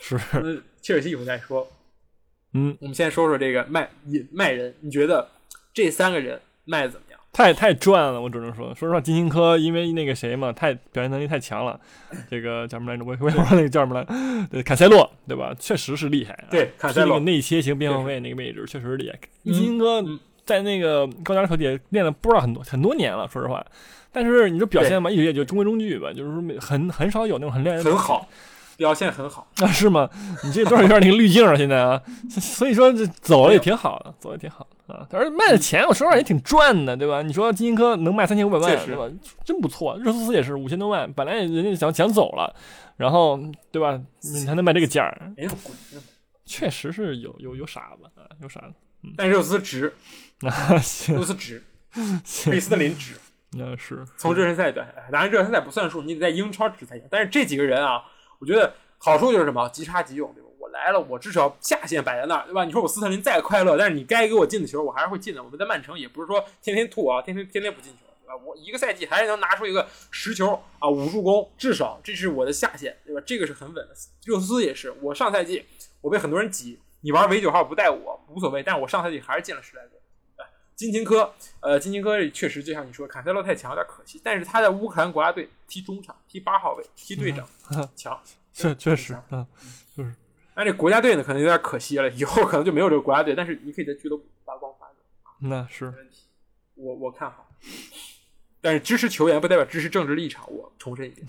[SPEAKER 2] 是，
[SPEAKER 1] 那切尔西以后再说，
[SPEAKER 2] 嗯，
[SPEAKER 1] 我们先说说这个卖引卖人，你觉得这三个人卖的怎么样？
[SPEAKER 2] 太太赚了，我只能说，说实话，金星科因为那个谁嘛，太表现能力太强了，这个叫什么来着？我我也忘了那个叫什么来，对，坎塞洛，对吧？确实是厉害啊，
[SPEAKER 1] 对，坎塞洛
[SPEAKER 2] 那个内切型边后卫那个位置确实是厉害。
[SPEAKER 1] 嗯。
[SPEAKER 2] 金星科
[SPEAKER 1] 嗯
[SPEAKER 2] 在那个高加索球队练了不知道很多很多年了，说实话，但是你说表现嘛，一直也就中规中矩吧，就是说没很很少有那种很亮眼的
[SPEAKER 1] 很好，表现很好。
[SPEAKER 2] 啊，是吗？你这多少有点那个滤镜啊，现在啊，所以说这走了也挺好的，走也挺好的啊。但是卖的钱，我说实话也挺赚的，对吧？你说金星科能卖三千五百万，
[SPEAKER 1] 确
[SPEAKER 2] 吧？真不错。热苏斯也是五千多万，本来人家想想走了，然后对吧？你还能卖这个价儿，
[SPEAKER 1] 哎呦，滚！
[SPEAKER 2] 确实是有有有傻子啊，有傻子。
[SPEAKER 1] 但热苏斯 值，
[SPEAKER 2] 啊，行
[SPEAKER 1] 热苏斯值，贝，斯特林值。
[SPEAKER 2] 那是
[SPEAKER 1] 从热身赛端，哎当然热身赛不算数，你得在英超值才行。但是这几个人啊，我觉得好处就是什么，即插即用，对吧？我来了，我至少下限摆在那儿，对吧？你说我斯特林再快乐，但是你该给我进的球，我还是会进的。我们在曼城也不是说天天吐啊，天天天天不进球，对吧？我一个赛季还是能拿出一个十球啊，五助攻，至少这是我的下限，对吧？这个是很稳的。热苏斯也是，我上赛季我被很多人挤，你玩伪九号不带我无所谓，但是我上赛季还是进了十来个。金琴科，呃，金琴科确实就像你说，坎塞洛太强，有点可惜。但是他在乌克兰国家队踢中场，踢八号位，踢队长，强。
[SPEAKER 2] 确确实啊，
[SPEAKER 1] 但这国家队呢，可能有点可惜了，以后可能就没有这个国家队。但是你可以在俱乐部发光发热，
[SPEAKER 2] 那是
[SPEAKER 1] 没问题。我我看好。但是支持球员不代表支持政治立场，我重申一遍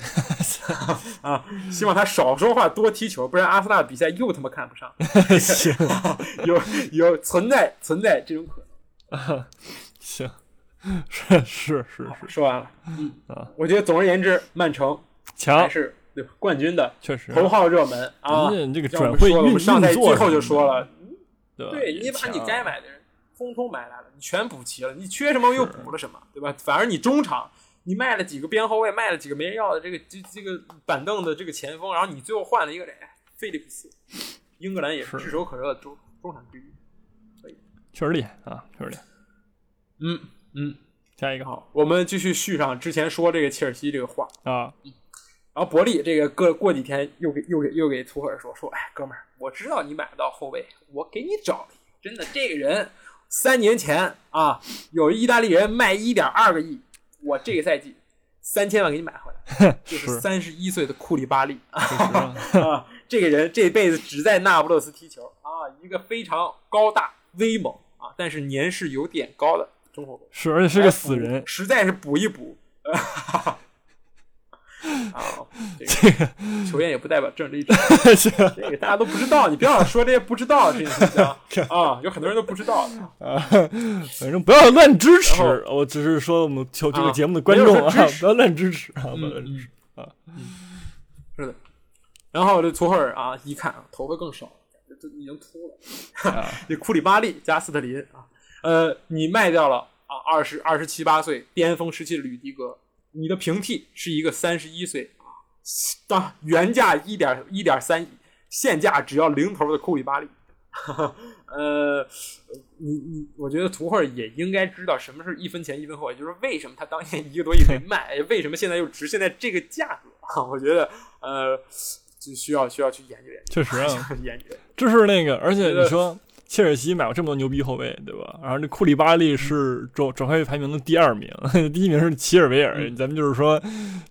[SPEAKER 1] 啊！希望他少说话，多踢球，不然阿森纳比赛又他妈看不上。
[SPEAKER 2] 行
[SPEAKER 1] 有有存在存在这种可能。
[SPEAKER 2] 啊，行，是是是是
[SPEAKER 1] 说完了，嗯
[SPEAKER 2] 啊，
[SPEAKER 1] 我觉得总而言之，曼城还
[SPEAKER 2] 强，
[SPEAKER 1] 是对冠军的
[SPEAKER 2] 确实。
[SPEAKER 1] 头号热门啊！
[SPEAKER 2] 人家这个转会运作
[SPEAKER 1] 季最后就说了，
[SPEAKER 2] 对
[SPEAKER 1] 你把你该买的人通通买来了，你全补齐了，你缺什么又补了什么，对吧？反而你中场你卖了几个边后卫，卖了几个没人要的这个这这个板凳的这个前锋，然后你最后换了一个谁？菲利普斯，英格兰也是
[SPEAKER 2] 是
[SPEAKER 1] 炙手可热的中中场之一。
[SPEAKER 2] 确实厉害啊，确实厉害。
[SPEAKER 1] 嗯嗯，
[SPEAKER 2] 下一个
[SPEAKER 1] 好，我们继续续上之前说这个切尔西这个话，
[SPEAKER 2] 啊，
[SPEAKER 1] 然后伯利这个过过几天又给又给又给图赫尔说说，哎，哥们儿，我知道你买不到后卫，我给你找一个，真的，这个人三年前啊，有意大利人卖一点二个亿，我这个赛季三千万给你买回来，就是
[SPEAKER 2] 是。
[SPEAKER 1] 三十一岁的库里巴利。
[SPEAKER 2] 啊
[SPEAKER 1] 啊，这个人这辈子只在那不勒斯踢球啊，一个非常高大威猛啊，但是年事有点高的中后卫。
[SPEAKER 2] 是，而且是个死人，
[SPEAKER 1] 实在是补一补。啊，这个球员也不代表政治立场，这个大家都不知道，你不要说这些不知道的事情行啊，有很多人都不知道的。
[SPEAKER 2] 啊，反正不要乱支持，我只是说我们球这个
[SPEAKER 1] 啊
[SPEAKER 2] 节目的观众啊不要乱支持啊，不要
[SPEAKER 1] 嗯
[SPEAKER 2] 乱支持啊。
[SPEAKER 1] 是的。然后这图赫尔啊，一看啊，头发更少，这这已经秃了。
[SPEAKER 2] 啊
[SPEAKER 1] 这库里巴利加斯特林啊，呃，你卖掉了啊，二十二十七八岁巅峰时期的吕迪格，你的平替是一个三十一岁啊，当，原价一点一点三亿，现价只要零头的库里巴利。呃，你你，我觉得图赫尔也应该知道什么是一分钱一分货，也就是为什么他当年一个多亿没卖，为什么现在又值现在这个价格啊？我觉得呃，就需要需要去研究研究，
[SPEAKER 2] 确实啊
[SPEAKER 1] 研究。
[SPEAKER 2] 这是那个，而且你说切尔西买过这么多牛逼后卫，对吧？然后这库里巴利是转转会排名的第二名，第一名是齐尔维尔。
[SPEAKER 1] 嗯
[SPEAKER 2] 咱们就是说，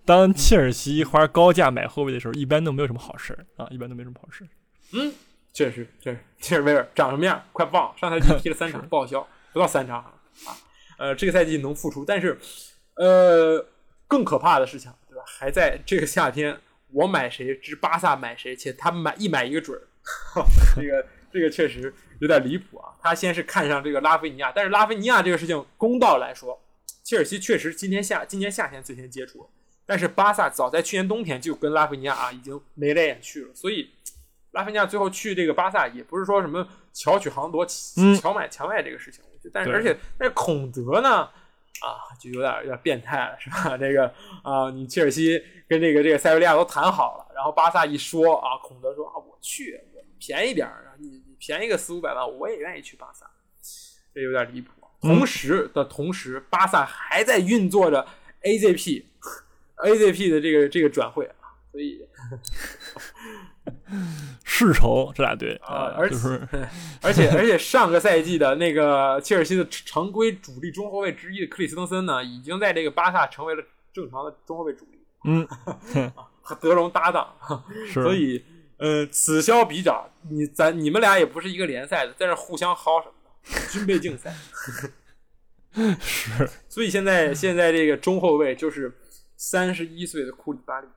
[SPEAKER 2] 当切尔西花高价买后卫的时候，一般都没有什么好事儿啊，一般都没什么好事儿。
[SPEAKER 1] 嗯，确实，确实，切尔维尔长什么样？快忘了，上赛季踢了三 场，报销，不到三场啊。呃，这个赛季能复出，但是，呃，更可怕的事情，对吧？还在这个夏天，我买谁之巴萨买谁，且他买一买一个准儿。这个这个确实有点离谱啊！他先是看上这个拉菲尼亚，但是拉菲尼亚这个事情，公道来说，切尔西确实今天夏今年夏天最先接触，但是巴萨早在去年冬天就跟拉菲尼亚啊已经眉来眼去了，所以拉菲尼亚最后去这个巴萨也不是说什么巧取豪夺、
[SPEAKER 2] 嗯
[SPEAKER 1] 巧买强卖这个事情，但是
[SPEAKER 2] 对
[SPEAKER 1] 而且但是孔德呢啊就有点有点变态了，是吧？这个啊，你切尔西跟这个这个塞维利亚都谈好了，然后巴萨一说啊，孔德说啊我去，我便宜点儿，你你便宜个四五百万，我也愿意去巴萨，这有点离谱。同时的同时，巴萨还在运作着 AZP AZP 的这个这个转会啊，所以
[SPEAKER 2] 世仇这俩队
[SPEAKER 1] 啊，而且、
[SPEAKER 2] 就是
[SPEAKER 1] 而且而且上个赛季的那个切尔西的常规主力中后卫之一的克里斯滕森呢，已经在这个巴萨成为了正常的中后卫主力，
[SPEAKER 2] 嗯，
[SPEAKER 1] 和德容搭档，
[SPEAKER 2] 是，
[SPEAKER 1] 所以呃，此消彼长，你咱你们俩也不是一个联赛的，在这互相薅什么的，军备竞赛。
[SPEAKER 2] 是。
[SPEAKER 1] 所以现在现在这个中后卫就是三十一岁的库里巴利，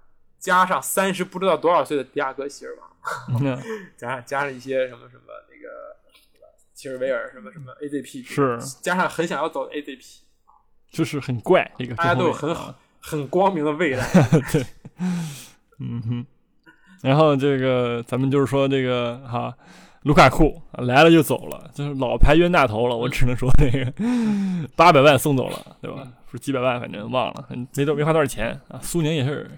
[SPEAKER 1] 加上三十不知道多少岁的迪亚哥席尔瓦，
[SPEAKER 2] 嗯
[SPEAKER 1] 加上加上一些什么什么那个齐尔维尔什么什么 AZP，
[SPEAKER 2] 是
[SPEAKER 1] 加上很想要走的 AZP，
[SPEAKER 2] 就是很怪一个
[SPEAKER 1] 大家都有很
[SPEAKER 2] 啊
[SPEAKER 1] 好很光明的未来。
[SPEAKER 2] 对嗯哼，然后这个咱们就是说这个哈，卢卡库来了就走了，就是老牌冤大头了。我只能说那个八百万送走了，对吧？是几百万，反正忘了，没多没花多少钱啊。苏宁也是，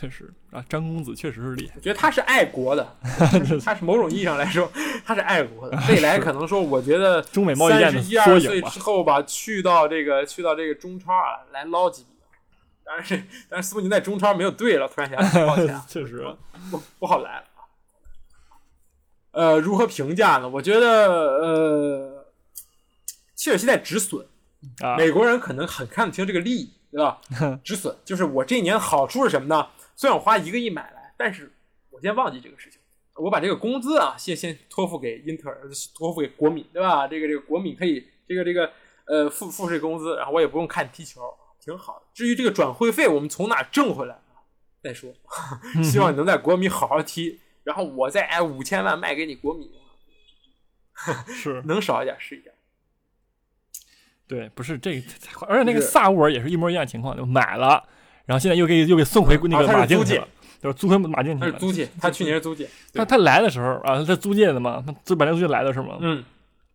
[SPEAKER 2] 确实啊，张公子确实是厉害。
[SPEAKER 1] 我觉得他是爱国的，他是某种意义上来说，他是爱国的。未来可能说，我觉得
[SPEAKER 2] 中美贸易战的
[SPEAKER 1] 三十一二岁之后吧，去到这个去到这个中超啊，来捞几笔。当然是，但是苏宁在中超没有队了，突然想起来，抱歉啊，
[SPEAKER 2] 确实，
[SPEAKER 1] 不不好来了如何评价呢？我觉得，呃，切尔西在止损。
[SPEAKER 2] 啊，
[SPEAKER 1] 美国人可能很看得清这个利益，对吧？止损就是我这一年好处是什么呢？虽然我花一个亿买来，但是我先忘记这个事情，我把这个工资啊，先先托付给英特尔，托付给国米，对吧？这个这个国米可以，这个这个呃付付这个工资，然后我也不用看踢球，挺好的。至于这个转会费，我们从哪挣回来啊？再说，希望你能在国米好好踢，然后我再挨五千万卖给你国米，
[SPEAKER 2] 是
[SPEAKER 1] 能少一点是一点。
[SPEAKER 2] 对，不是这个，而且那个萨乌尔也是一模一样的情况，就买了，然后现在又给又给送回那个马竞去了，就是？租回马竞去了。
[SPEAKER 1] 他是租借，他去年是租借，
[SPEAKER 2] 他他来的时候啊，他租借的嘛，他租马竞租借来的是吗？
[SPEAKER 1] 嗯，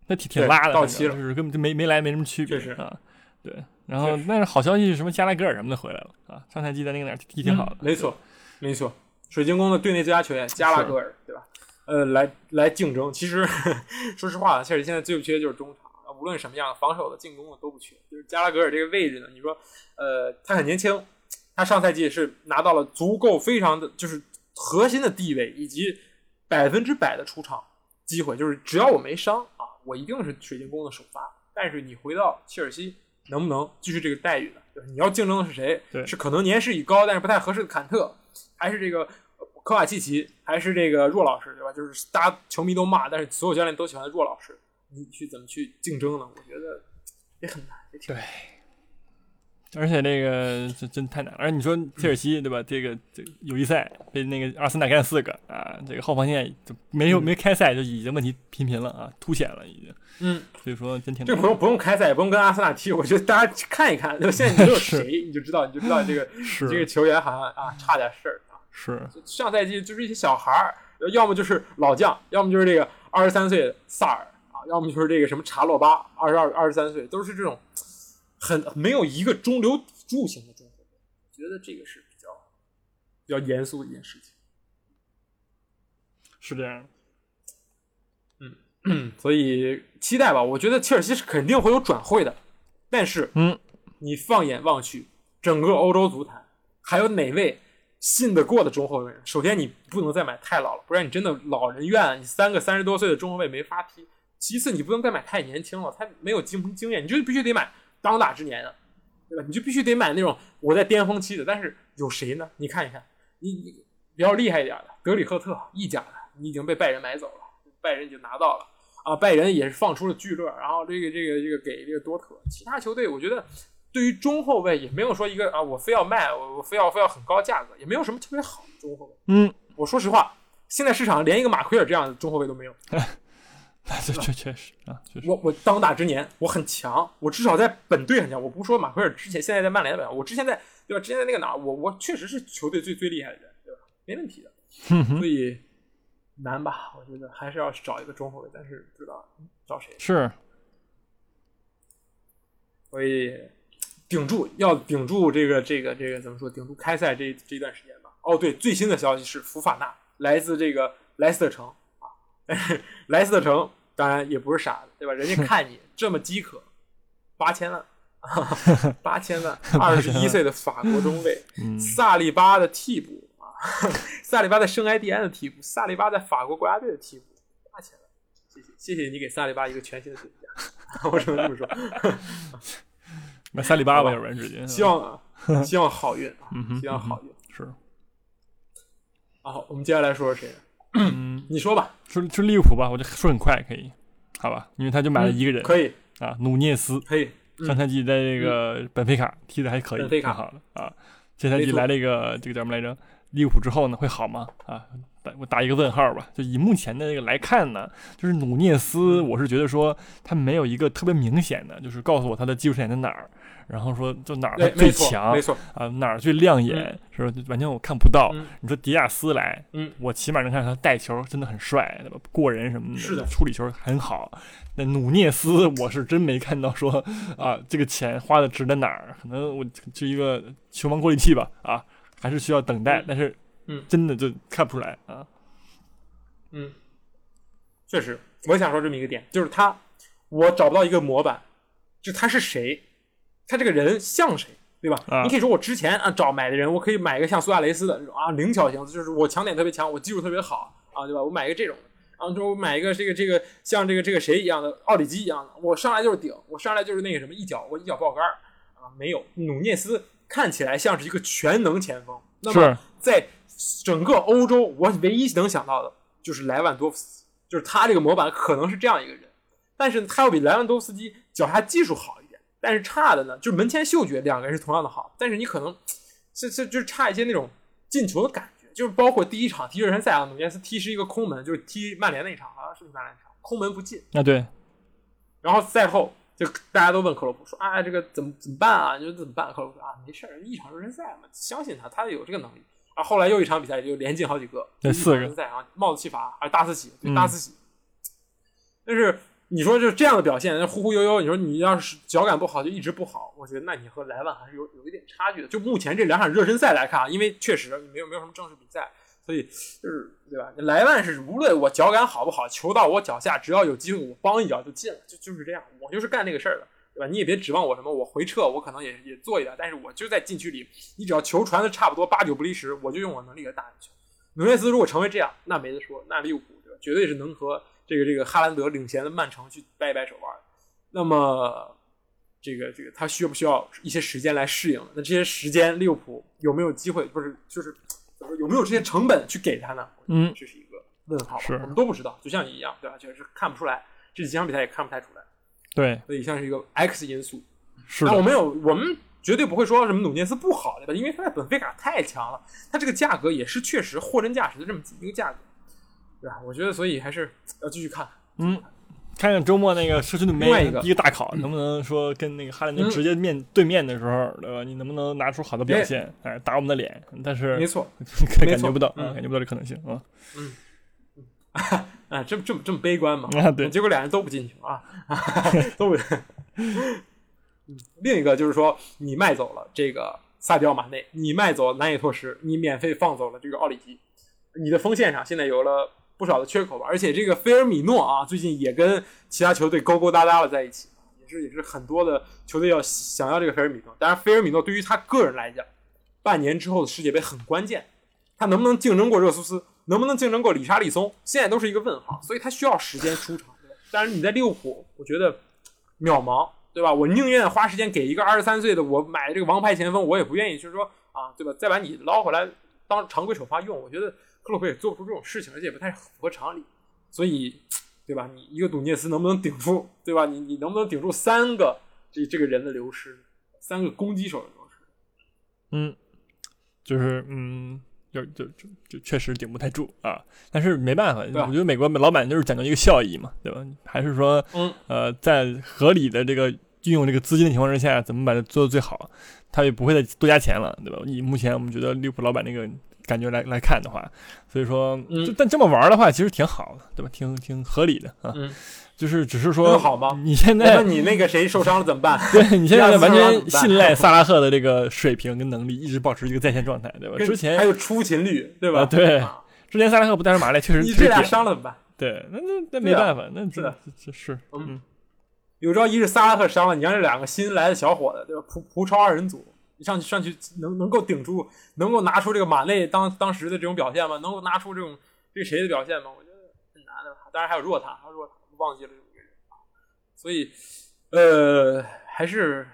[SPEAKER 2] 那挺挺拉的，
[SPEAKER 1] 到期了
[SPEAKER 2] 就是根本就没没来没什么区别，
[SPEAKER 1] 确实
[SPEAKER 2] 啊。对，然后
[SPEAKER 1] 确实
[SPEAKER 2] 但是好消息是什么？加拉格尔什么的回来了啊，上赛季在那个哪儿踢挺好的，
[SPEAKER 1] 嗯没错，没错。水晶宫的队内最佳球员加拉格尔，对吧？呃，来来竞争。其实 说实话，切尔西现在最不缺的就是中场，啊无论什么样，防守的、进攻的都不缺。就是加拉格尔这个位置呢，你说，呃，他很年轻，他上赛季是拿到了足够非常的就是核心的地位以及百分之百的出场机会，就是只要我没伤啊，我一定是水晶宫的首发。但是你回到切尔西，能不能继续这个待遇呢？就是你要竞争的是谁？是可能年事已高但是不太合适的坎特，还是这个呃科瓦契奇，还是这个若老师，对吧？就是大家球迷都骂，但是所有教练都喜欢的若老师，你去怎么去竞争呢？我觉得也很难，也挺
[SPEAKER 2] 对而且这个这真太难了。而且你说切尔西对吧？这个这个友谊赛被那个阿森纳干四个啊，这个后防线就没有
[SPEAKER 1] 嗯
[SPEAKER 2] 没开赛就已经问题频频了啊，凸显了已经。
[SPEAKER 1] 嗯，
[SPEAKER 2] 所以说真挺难
[SPEAKER 1] 这个不用不用开赛，也不用跟阿森纳踢，我觉得大家看一看，就现在你都有
[SPEAKER 2] 是
[SPEAKER 1] 谁，你就知道，你就知道这个
[SPEAKER 2] 是
[SPEAKER 1] 这个球员好像啊差点事儿啊。
[SPEAKER 2] 是
[SPEAKER 1] 上赛季就是一些小孩儿，要么就是老将，要么就是这个二十三岁的萨尔啊，要么就是这个什么查洛巴，二十二、二十三岁，都是这种很没有一个中流砥柱型的中后卫。我觉得这个是比较比较严肃的一件事情。
[SPEAKER 2] 是这样。
[SPEAKER 1] 嗯，所以期待吧。我觉得切尔西是肯定会有转会的，但是
[SPEAKER 2] 嗯，
[SPEAKER 1] 你放眼望去，整个欧洲足坛还有哪位信得过的中后卫？首先，你不能再买太老了，不然你真的老人院，你三个三十多岁的中后卫没法踢。其次，你不能再买太年轻了，他没有经经验，你就必须得买当打之年的，对吧？你就必须得买那种我在巅峰期的。但是有谁呢？你看一看，你你比较厉害一点的德里赫特，意甲的，你已经被拜仁买走了，拜仁已经拿到了。啊，拜仁也是放出了巨乐，然后这个这个这个给这个多特，其他球队我觉得对于中后卫也没有说一个啊，我非要卖，我我非要非要很高价格，也没有什么特别好的中后卫。
[SPEAKER 2] 嗯，
[SPEAKER 1] 我说实话，现在市场连一个马奎尔这样的中后卫都没有。
[SPEAKER 2] 这确确实啊，确实
[SPEAKER 1] 我我当打之年我很强，我至少在本队很强。我不是说马奎尔之前现在在曼联的，我之前在对吧？之前在那个哪，我我确实是球队最最厉害的人，对吧？没问题的。所以难吧？我觉得还是要找一个中后卫，但是不知道找谁。
[SPEAKER 2] 是
[SPEAKER 1] 所以顶住，要顶住这个这个这个怎么说？顶住开赛这这段时间吧。哦，对，最新的消息是福法纳来自这个莱斯特城啊，莱斯特城当然也不是傻子，对吧？人家 看你这么饥渴，八千万，八千万，二十一岁的法国中卫，
[SPEAKER 2] 嗯
[SPEAKER 1] 萨利巴的替补啊，萨利巴在圣埃蒂安的替补，萨利巴在法国国家队的替补，八千万，谢谢谢谢你给萨利巴一个全新的评价，我只能这么说。
[SPEAKER 2] 买萨利巴吧，要不然直接
[SPEAKER 1] 希望啊，希望好运啊希望好运。
[SPEAKER 2] 是
[SPEAKER 1] 啊，好，我们接下来说说谁？
[SPEAKER 2] 嗯，
[SPEAKER 1] 你说吧，
[SPEAKER 2] 说说利物浦吧，我就说很快可以，好吧？因为他就买了一个人、
[SPEAKER 1] 嗯可以，
[SPEAKER 2] 啊，努涅斯，
[SPEAKER 1] 可以，嗯
[SPEAKER 2] 上赛季在这个本菲卡踢的还可以，
[SPEAKER 1] 本菲卡
[SPEAKER 2] 挺好的啊。这赛季来了一个这个叫什么来着？利物浦之后呢，会好吗？啊，打我打一个问号吧。就以目前的这个来看呢，就是努涅斯，
[SPEAKER 1] 嗯
[SPEAKER 2] 我是觉得说他没有一个特别明显的，就是告诉我他的技术点在哪儿，然后说就哪儿，最，强
[SPEAKER 1] 没错，
[SPEAKER 2] 啊，哪儿最亮眼，是吧？完全我看不到。
[SPEAKER 1] 嗯
[SPEAKER 2] 你说迪亚斯来，
[SPEAKER 1] 嗯，
[SPEAKER 2] 我起码能看到他带球真的很帅，对吧？过人什么的，
[SPEAKER 1] 是的
[SPEAKER 2] 处理球很好。那努涅斯，我是真没看到说 啊，这个钱花的值在哪儿？可能我就一个球王过滤器吧，啊，还是需要等待。
[SPEAKER 1] 嗯
[SPEAKER 2] 但是，
[SPEAKER 1] 嗯，
[SPEAKER 2] 真的就看不出来啊。
[SPEAKER 1] 嗯，确实，我也想说这么一个点，就是他，我找不到一个模板，就他是谁，他这个人像谁，对吧？
[SPEAKER 2] 啊
[SPEAKER 1] 你可以说我之前啊找买的人，我可以买一个像苏亚雷斯的那种啊灵巧型，就是我强点特别强，我技术特别好啊，对吧？我买一个这种的。然后我买一个这个这个像这个这个谁一样的奥里基一样的，我上来就是顶，我上来就是那个什么一脚我一脚爆杆儿啊，没有努涅斯看起来像是一个全能前锋，那么在整个欧洲，我唯一能想到的就是莱万多夫斯基，就是他这个模板可能是这样一个人，但是他要比莱万多夫斯基脚下技术好但是差的呢，就是门前嗅觉两个人是同样的好，但是你可能是是就是差一些那种进球的感觉，就是包括第一场踢热身赛啊，努涅斯踢是一个空门，就是踢曼联那一场，好像是踢曼联那场，空门不进，
[SPEAKER 2] 啊，对，
[SPEAKER 1] 然后赛后就大家都问克洛普说：“啊，这个怎么怎么办啊？你说怎么办？”克洛普说：“啊，没事儿，一场热身赛嘛，相信他，他有这个能力。”啊，后来又一场比赛就连进好几个，
[SPEAKER 2] 对四个
[SPEAKER 1] 场热身赛啊，帽子戏法啊，大四喜，对
[SPEAKER 2] 嗯
[SPEAKER 1] 大四喜。但是你说就这样的表现，那忽忽悠悠，你说你要是脚感不好就一直不好，我觉得那你和莱万还是有有一点差距的。就目前这两场热身赛来看啊，因为确实没有没有什么正式比赛，所以就是对吧？莱万是无论我脚感好不好，球到我脚下，只要有机会我帮一脚就进了，就就是这样，我就是干这个事儿的，对吧？你也别指望我什么，我回撤我可能也也做一点，但是我就在禁区里，你只要球传的差不多八九不离十，我就用我能力给打进去。努涅斯如果成为这样，那没得说，那利物浦对吧？绝对是能和这个这个哈兰德领衔的曼城去掰一掰手腕的。那么这个这个他需不需要一些时间来适应？那这些时间利物浦有没有机会？不是，就是怎么说有没有这些成本去给他呢？
[SPEAKER 2] 嗯
[SPEAKER 1] 这是一个问号我们都不知道，就像你一样，对吧？就是看不出来，这几场比赛也看不太出来，
[SPEAKER 2] 对，
[SPEAKER 1] 所以像是一个 X 因素。
[SPEAKER 2] 是
[SPEAKER 1] 那我
[SPEAKER 2] 的，
[SPEAKER 1] 们有我们绝对不会说什么努涅斯不好，对吧？因为他在本菲卡太强了，他这个价格也是确实货真价实的这么一个价格，对吧？我觉得所以还是要继续看。
[SPEAKER 2] 嗯，看看周末那个社区盾杯
[SPEAKER 1] 一个
[SPEAKER 2] 第一个大考，能不能说跟那个哈兰德
[SPEAKER 1] 嗯
[SPEAKER 2] 直接面对面的时候，对吧？你能不能拿出好的表现，哎，打我们的脸？但是
[SPEAKER 1] 没错，
[SPEAKER 2] 感觉不到啊，
[SPEAKER 1] 嗯
[SPEAKER 2] 感觉不到这可能性啊嗯
[SPEAKER 1] 啊，这么这么这么悲观嘛？
[SPEAKER 2] 啊！对，
[SPEAKER 1] 结果俩人都不进去啊，都不。嗯另一个就是说，你卖走了这个萨迪奥马内，你卖走了南野拓实，你免费放走了这个奥里吉，你的锋线上现在有了不少的缺口吧？而且这个菲尔米诺啊，最近也跟其他球队勾勾搭搭了在一起，也是也是很多的球队要想要这个菲尔米诺。当然，菲尔米诺对于他个人来讲，半年之后的世界杯很关键，他能不能竞争过热苏斯，能不能竞争过里沙利松，现在都是一个问号，所以他需要时间出场。但是，你在利物浦，我觉得渺茫，对吧？我宁愿花时间给一个二十三岁的我买这个王牌前锋，我也不愿意就是说啊，对吧？再把你捞回来当常规首发用，我觉得克洛普也做不出这种事情，而且也不太符合常理。所以，对吧？你一个努涅斯能不能顶住，对吧？你你能不能顶住三个这这个人的流失，三个攻击手的流失？
[SPEAKER 2] 嗯，就是嗯，就就就就确实顶不太住啊。但是没办法，我觉得美国老板就是讲究一个效益嘛，对吧？还是说
[SPEAKER 1] 嗯，
[SPEAKER 2] 呃，在合理的这个运用这个资金的情况之下，怎么把它做的最好，他也不会再多加钱了，对吧？你目前我们觉得利物浦老板那个感觉来来看的话，所以说，
[SPEAKER 1] 嗯
[SPEAKER 2] 就但这么玩的话，其实挺好的，对吧？挺挺合理的啊。
[SPEAKER 1] 嗯
[SPEAKER 2] 就是只是说
[SPEAKER 1] 好吗
[SPEAKER 2] 你现在
[SPEAKER 1] 那
[SPEAKER 2] 在
[SPEAKER 1] 你那个谁受伤了怎么办？
[SPEAKER 2] 对 你现在完全信赖萨拉赫的这个水平跟能力，一直保持一个在线状态，对吧？之前
[SPEAKER 1] 还有出勤率，对吧？
[SPEAKER 2] 啊对
[SPEAKER 1] 啊
[SPEAKER 2] 之前萨拉赫不带上马内，确实
[SPEAKER 1] 你这俩
[SPEAKER 2] 确实顶
[SPEAKER 1] 伤了怎么办？
[SPEAKER 2] 对，那那那没办法，那这这是
[SPEAKER 1] 嗯
[SPEAKER 2] 嗯
[SPEAKER 1] 有朝一日萨拉赫伤了，你让这两个新来的小伙子，对吧？葡葡超二人组，你上去上去能能够顶住，能够拿出这个马内当当时的这种表现吗？能够拿出这种这个谁的表现吗？我觉得很难的。当然还有若塔，还有若塔，忘记了有一个人啊。所以，呃，还是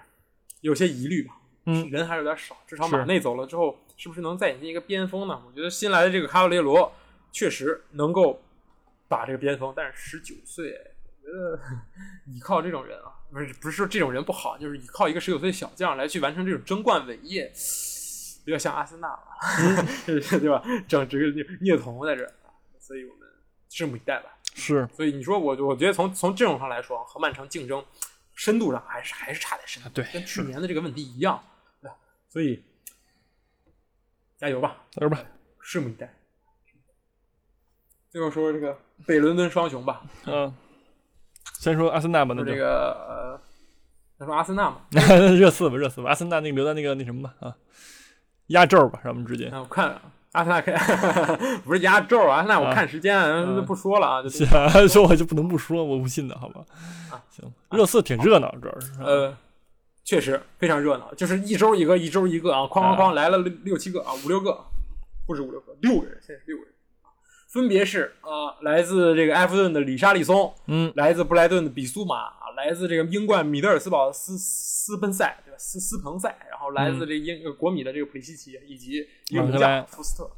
[SPEAKER 1] 有些疑虑吧。
[SPEAKER 2] 嗯
[SPEAKER 1] 人还是有点少。至少马内走了之后，是不是能再引进一个边锋呢？我觉得新来的这个卡瓦列罗确实能够打这个边锋，但是十九岁，我觉得 依靠这种人啊，不是不是说这种人不好，就是依靠一个十九岁小将来去完成这种争冠伟业，有点像阿森纳了，对吧？整这个虐虐童在这儿，所以我们拭目以待吧。
[SPEAKER 2] 是
[SPEAKER 1] 所以你说我我觉得从从阵容上来说，和曼城竞争深度上还是还是差点深度，
[SPEAKER 2] 对
[SPEAKER 1] 跟去年的这个问题一样，对吧？所以加油吧，
[SPEAKER 2] 加油吧，
[SPEAKER 1] 拭目以待。最后说说这个北伦敦双雄吧，
[SPEAKER 2] 嗯，先说阿森纳吧，那
[SPEAKER 1] 这个呃，咱说阿森纳嘛，
[SPEAKER 2] 热刺吧，热刺吧，阿森纳那个留在那个那什么吧啊，压轴吧，让我们直接。
[SPEAKER 1] 啊，我看阿森纳看 不是压轴啊，阿森纳我看时间啊不说了啊，就
[SPEAKER 2] 是啊，说我就不能不说，我不信的好吧？啊。行，热刺挺热闹，主要是啊
[SPEAKER 1] 呃，确实非常热闹，就是一周一个，一周一个啊，哐哐哐来了六六七个啊，五六个，不止五六个，六个人，现在是六个人，分别是啊、来自这个埃弗顿的里沙利松，
[SPEAKER 2] 嗯
[SPEAKER 1] 来自布莱顿的比苏马，啊来自这个英冠米德尔斯堡的斯斯奔塞，对吧？斯斯彭塞，然后来自这英、呃国米的这个普利西奇，以及一个名
[SPEAKER 2] 朗格莱
[SPEAKER 1] 将福斯特，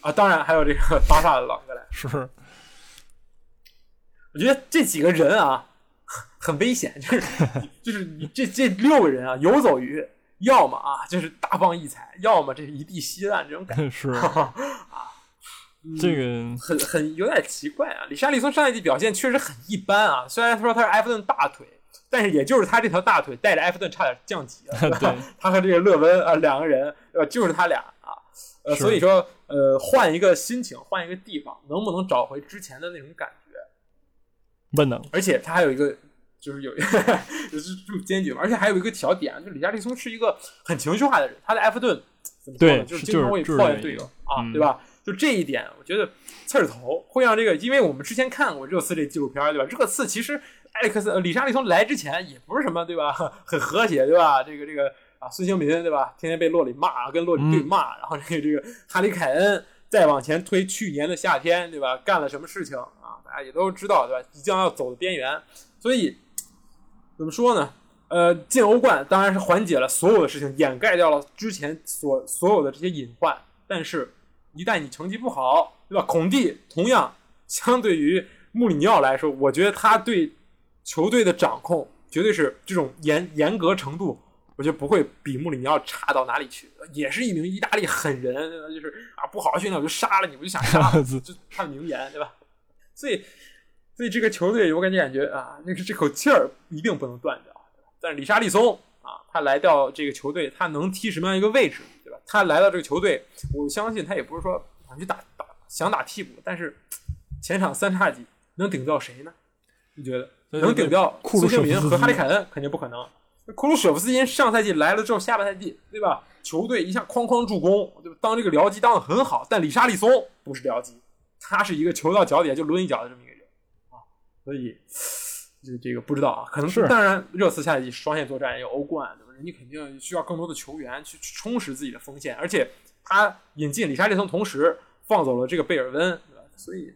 [SPEAKER 1] 啊，当然还有这个 巴萨的朗格莱。
[SPEAKER 2] 是
[SPEAKER 1] 我觉得这几个人啊，很危险，就是就是你这这六个人啊，游走于要么啊就是大放异彩，要么这一地稀烂这种感觉，
[SPEAKER 2] 是 这个
[SPEAKER 1] 很很有点奇怪啊。李沙利松上一季表现确实很一般啊，虽然说他是埃弗顿大腿，但是也就是他这条大腿带着埃弗顿差点降级了，对吧他和这个勒温啊两个人，对吧？就是他俩啊，呃，所以说呃换一个心情，换一个地方，能不能找回之前的那种感觉？
[SPEAKER 2] 不能
[SPEAKER 1] 而且他还有一个，就是有 就是这么坚决嘛，而且还有一个小点，就李佳利松是一个很情绪化的人，他在埃弗顿怎么说呢？
[SPEAKER 2] 对
[SPEAKER 1] 就是经常会
[SPEAKER 2] 就是
[SPEAKER 1] 抱怨队友
[SPEAKER 2] 就是
[SPEAKER 1] 啊，
[SPEAKER 2] 嗯
[SPEAKER 1] 对吧？就这一点，我觉得刺儿头会让这个，因为我们之前看过热刺这纪录片儿，对吧？热刺其实艾利克斯、呃、里沙利从来之前也不是什么，对吧？很和谐，对吧？这个这个啊，孙兴民，对吧？天天被洛里骂，跟洛里对骂，然后这个这个哈里凯恩再往前推，去年的夏天，对吧？干了什么事情啊？大家也都知道，对吧？即将要走的边缘，所以怎么说呢？呃，进欧冠当然是缓解了所有的事情，掩盖掉了之前所所有的这些隐患。但是，一旦你成绩不好，对吧？孔蒂同样相对于穆里尼奥来说，我觉得他对球队的掌控绝对是这种严严格程度我觉得不会比穆里尼奥差到哪里去，也是一名意大利狠人，就是啊不好好训练我就杀了你，我就想杀了，就他的名言，对吧？所以，所以这个球队我感觉感觉啊，那个这口气儿一定不能断掉。但是里沙利松啊，他来到这个球队，他能踢什么样一个位置，对吧？他来到这个球队，我相信他也不是说想去打打想打替补，但是前场三叉戟能顶掉谁呢？你觉得能顶掉
[SPEAKER 2] 库鲁
[SPEAKER 1] 孙兴民
[SPEAKER 2] 舍夫斯基
[SPEAKER 1] 和哈里凯恩？肯定不可能。库鲁舍夫斯基上赛季来了之后，下半赛季对吧？球队一下哐哐助攻，对吧？当这个僚机当的很好，但里沙利松不是僚机，他是一个球到脚底下就抡一脚的这么一个人啊，所以这这个不知道啊，可能
[SPEAKER 2] 是
[SPEAKER 1] 当然热刺下赛季双线作战也有欧冠，对吧？人家肯定需要更多的球员去去充实自己的锋线，而且他引进里沙利松，同时放走了这个贝尔温，对吧？所以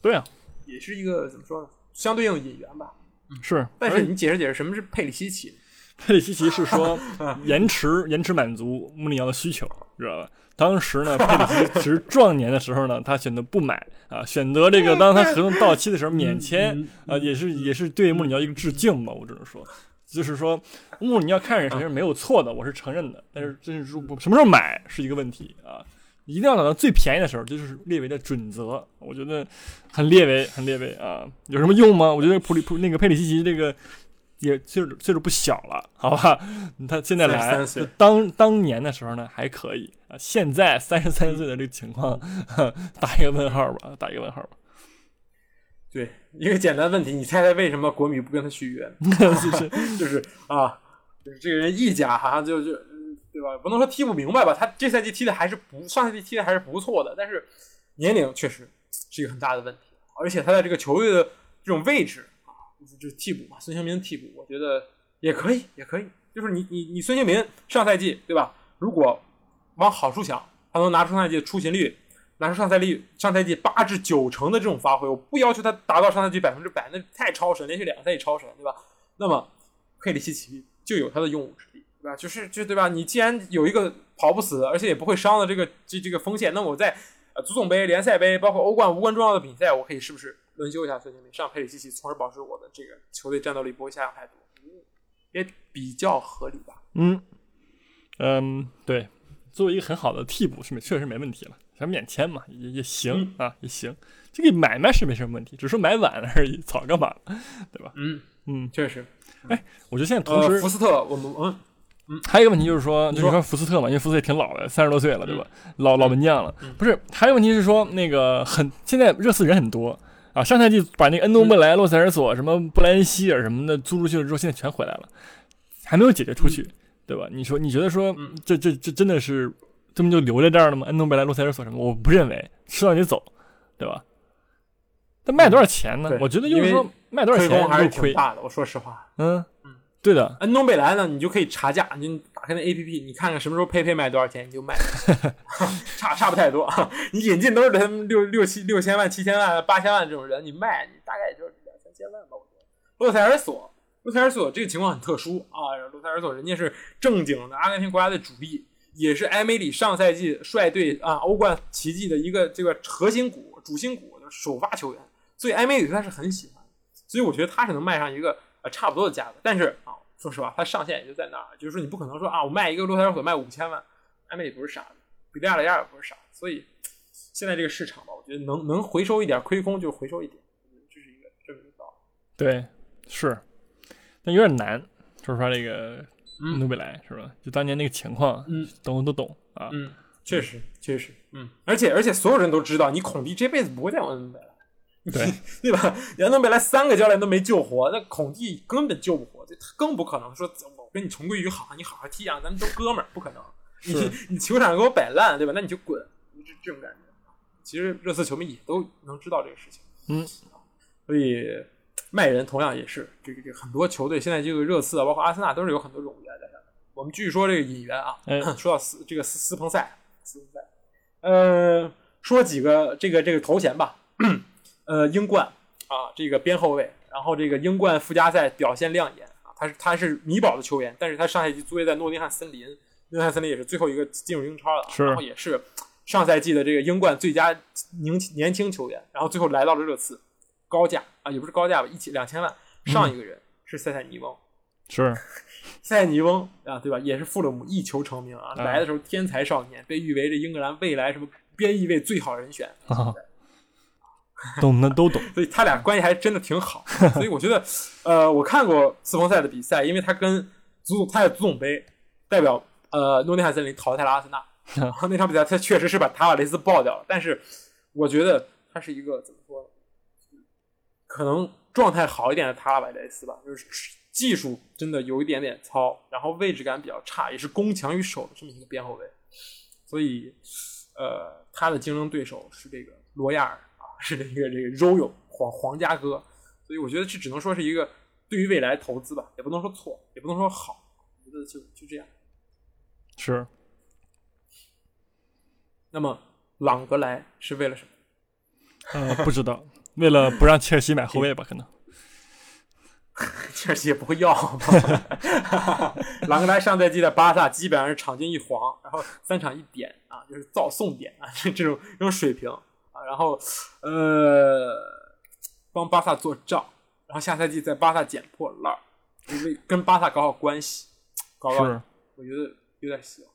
[SPEAKER 2] 对啊，
[SPEAKER 1] 也是一个怎么说呢？相对应的引援吧。
[SPEAKER 2] 是。
[SPEAKER 1] 但是你解释解释什么是佩里西奇？
[SPEAKER 2] 佩里西奇是说延迟延迟满足穆里尼奥的需求，知道吧？当时呢，佩里西奇壮年的时候呢，他选择不买啊，选择这个当他合同到期的时候免签啊，也是也是对穆里尼奥一个致敬吧，我只能说，就是说穆里尼奥看着谁是没有错的，我是承认的，但是真是说什么时候买是一个问题啊，一定要等到最便宜的时候，这就是列维的准则，我觉得很列维，很列维啊，有什么用吗？我觉得普里普那个佩里西奇这个。也岁数岁数不小了，好吧？他现在来
[SPEAKER 1] 33岁
[SPEAKER 2] 当当年的时候呢还可以啊，现在三十三岁的这个情况，打一个问号吧，打一个问号吧。
[SPEAKER 1] 对，一个简单问题，你猜猜为什么国米不跟他续约？
[SPEAKER 2] 就是
[SPEAKER 1] 就是啊，就是这个人意甲好像就就嗯对吧？不能说踢不明白吧，他这赛季踢的还是不，上赛季踢的还是不错的，但是年龄确实是一个很大的问题，而且他在这个球队的这种位置啊，就是替补嘛，孙兴民替补，我觉得也可以，也可以。就是你你你孙兴民上赛季对吧？如果往好处想，他能拿出上赛季的出勤率，拿出上赛季上赛季八至九成的这种发挥，我不要求他达到上赛季百分之百，那太超神，连续两个赛季超神，对吧？那么佩里西奇就有他的用武之地，对吧？就是就对吧？你既然有一个跑不死，而且也不会伤的这个这这个锋线，那我在呃足总杯、联赛杯，包括欧冠无关重要的比赛，我可以是不是轮休一下孙兴民，上佩里西奇，从而保持我的这个球队战斗力不会下降太多，嗯也比较合理吧？
[SPEAKER 2] 嗯嗯，对，作为一个很好的替补是没确实没问题了，想免签嘛也也行、啊，也行。这个买卖是没什么问题，只是买晚了而已，早干嘛了，对吧？
[SPEAKER 1] 嗯，
[SPEAKER 2] 嗯，
[SPEAKER 1] 确实。
[SPEAKER 2] 哎我觉得现在同时、
[SPEAKER 1] 呃，福斯特，我们嗯
[SPEAKER 2] 还有一个问题就是说，
[SPEAKER 1] 你说
[SPEAKER 2] 就是说福斯特嘛，因为福斯特也挺老的，三十多岁了，对吧？老老门将了。不是，还有问题是说，那个很现在热刺人很多啊，上赛季把那个恩东贝莱、洛塞尔索、什么布莱恩希尔什么的租出去了之后，现在全回来了，还没有解决出去，对吧？你说你觉得说
[SPEAKER 1] 嗯
[SPEAKER 2] 这这这真的是这么就留在这儿了吗？恩东贝莱、洛塞尔索什么？我不认为，吃到你走，对吧？但卖多少钱呢？
[SPEAKER 1] 对
[SPEAKER 2] 我觉得就是说卖多少钱
[SPEAKER 1] 亏还是
[SPEAKER 2] 亏，
[SPEAKER 1] 挺大的。我说实话，
[SPEAKER 2] 嗯
[SPEAKER 1] 嗯，
[SPEAKER 2] 对的，
[SPEAKER 1] 恩东贝莱呢，你就可以查价，你打开那 A P P，你看看什么时候佩佩卖多少钱，你就卖，差差不太多。你引进都是他们六六七六千万、七千万、八千万这种人，你卖你大概也就是两三千万吧，我觉得。洛塞尔索，洛塞尔索这个情况很特殊啊，洛塞尔索人家是正经的阿根廷国家队主力，也是埃梅里上赛季率队啊欧冠奇迹的一个这个核心股、主心骨的首发球员，所以埃梅里他是很喜欢，所以我觉得他是能卖上一个呃差不多的价格，但是啊，说实话，它上限也就在那儿，就是说你不可能说啊，我卖一个洛塞尔索卖五千万，艾美也不是傻子，比利亚雷亚也不是傻子，所以现在这个市场吧，我觉得能能回收一点亏空就回收一点，这是一个这么一个道理。
[SPEAKER 2] 对，是，但有点难。说实话，这个
[SPEAKER 1] 嗯
[SPEAKER 2] 努比莱是吧？就当年那个情况，
[SPEAKER 1] 嗯
[SPEAKER 2] 懂都懂啊。
[SPEAKER 1] 嗯，确实确实，嗯，而且而且所有人都知道，你孔蒂这辈子不会再用恩东贝莱，
[SPEAKER 2] 对
[SPEAKER 1] 对吧？恩东贝莱三个教练都没救活，那孔蒂根本救不活，这他更不可能说我跟你重归于好，你好好踢啊，咱们都哥们儿，不可能。你你球场上给我摆烂，对吧？那你就滚，这这种感觉。其实热刺球迷也都能知道这个事情，
[SPEAKER 2] 嗯，
[SPEAKER 1] 所以卖人同样也是这个这个很多球队现在这个热刺啊，包括阿森纳都是有很多冗员在上面。我们继续说这个引援啊，
[SPEAKER 2] 哎
[SPEAKER 1] 说到斯这个斯斯彭塞，斯彭塞，呃，说几个这个这个头衔吧，呃，英冠啊，这个边后卫，然后这个英冠附加赛表现亮眼啊，他是他是米堡的球员，但是他上赛季租借在诺丁汉森林，诺丁汉森林也是最后一个进入英超的然后也是上赛季的这个英冠最佳年年轻球员，然后最后来到了热刺，高价啊，也不是高价吧，一起两千万，上一个人是塞塞尼翁，
[SPEAKER 2] 是。
[SPEAKER 1] 塞尼翁啊，对吧？也是富勒姆一球成名啊，
[SPEAKER 2] 啊
[SPEAKER 1] 来的时候天才少年，被誉为这英格兰未来什么边翼位最好人选，
[SPEAKER 2] 啊，懂的都懂。
[SPEAKER 1] 所以他俩关系还真的挺好。所以我觉得，呃，我看过斯彭赛的比赛，因为他跟足总他在足总杯代表呃诺丁汉森林淘汰了阿森纳，然后那场比赛他确实是把塔瓦雷斯爆掉了，但是我觉得他是一个怎么说呢？可能状态好一点的塔瓦雷斯吧，就是技术真的有一点点糙，然后位置感比较差，也是攻强于守的这么一个边后卫，所以呃，他的竞争对手是这个罗亚尔啊，是这个这个 Royal 皇皇家哥，所以我觉得这只能说是一个对于未来投资吧，也不能说错，也不能说好，我觉得就就这样。
[SPEAKER 2] 是
[SPEAKER 1] 那么朗格莱是为了什么？
[SPEAKER 2] 呃，不知道，为了不让切尔西买后卫吧，可能。
[SPEAKER 1] 切尔西也不会要吧。朗格莱上赛季在巴萨基本上是场均一黄，然后三场一点啊，就是造送点啊，这这种这种水平啊，然后呃帮巴萨做账，然后下赛季在巴萨捡破烂儿，为跟巴萨搞好关系，搞搞
[SPEAKER 2] 是，
[SPEAKER 1] 我觉得有点希望。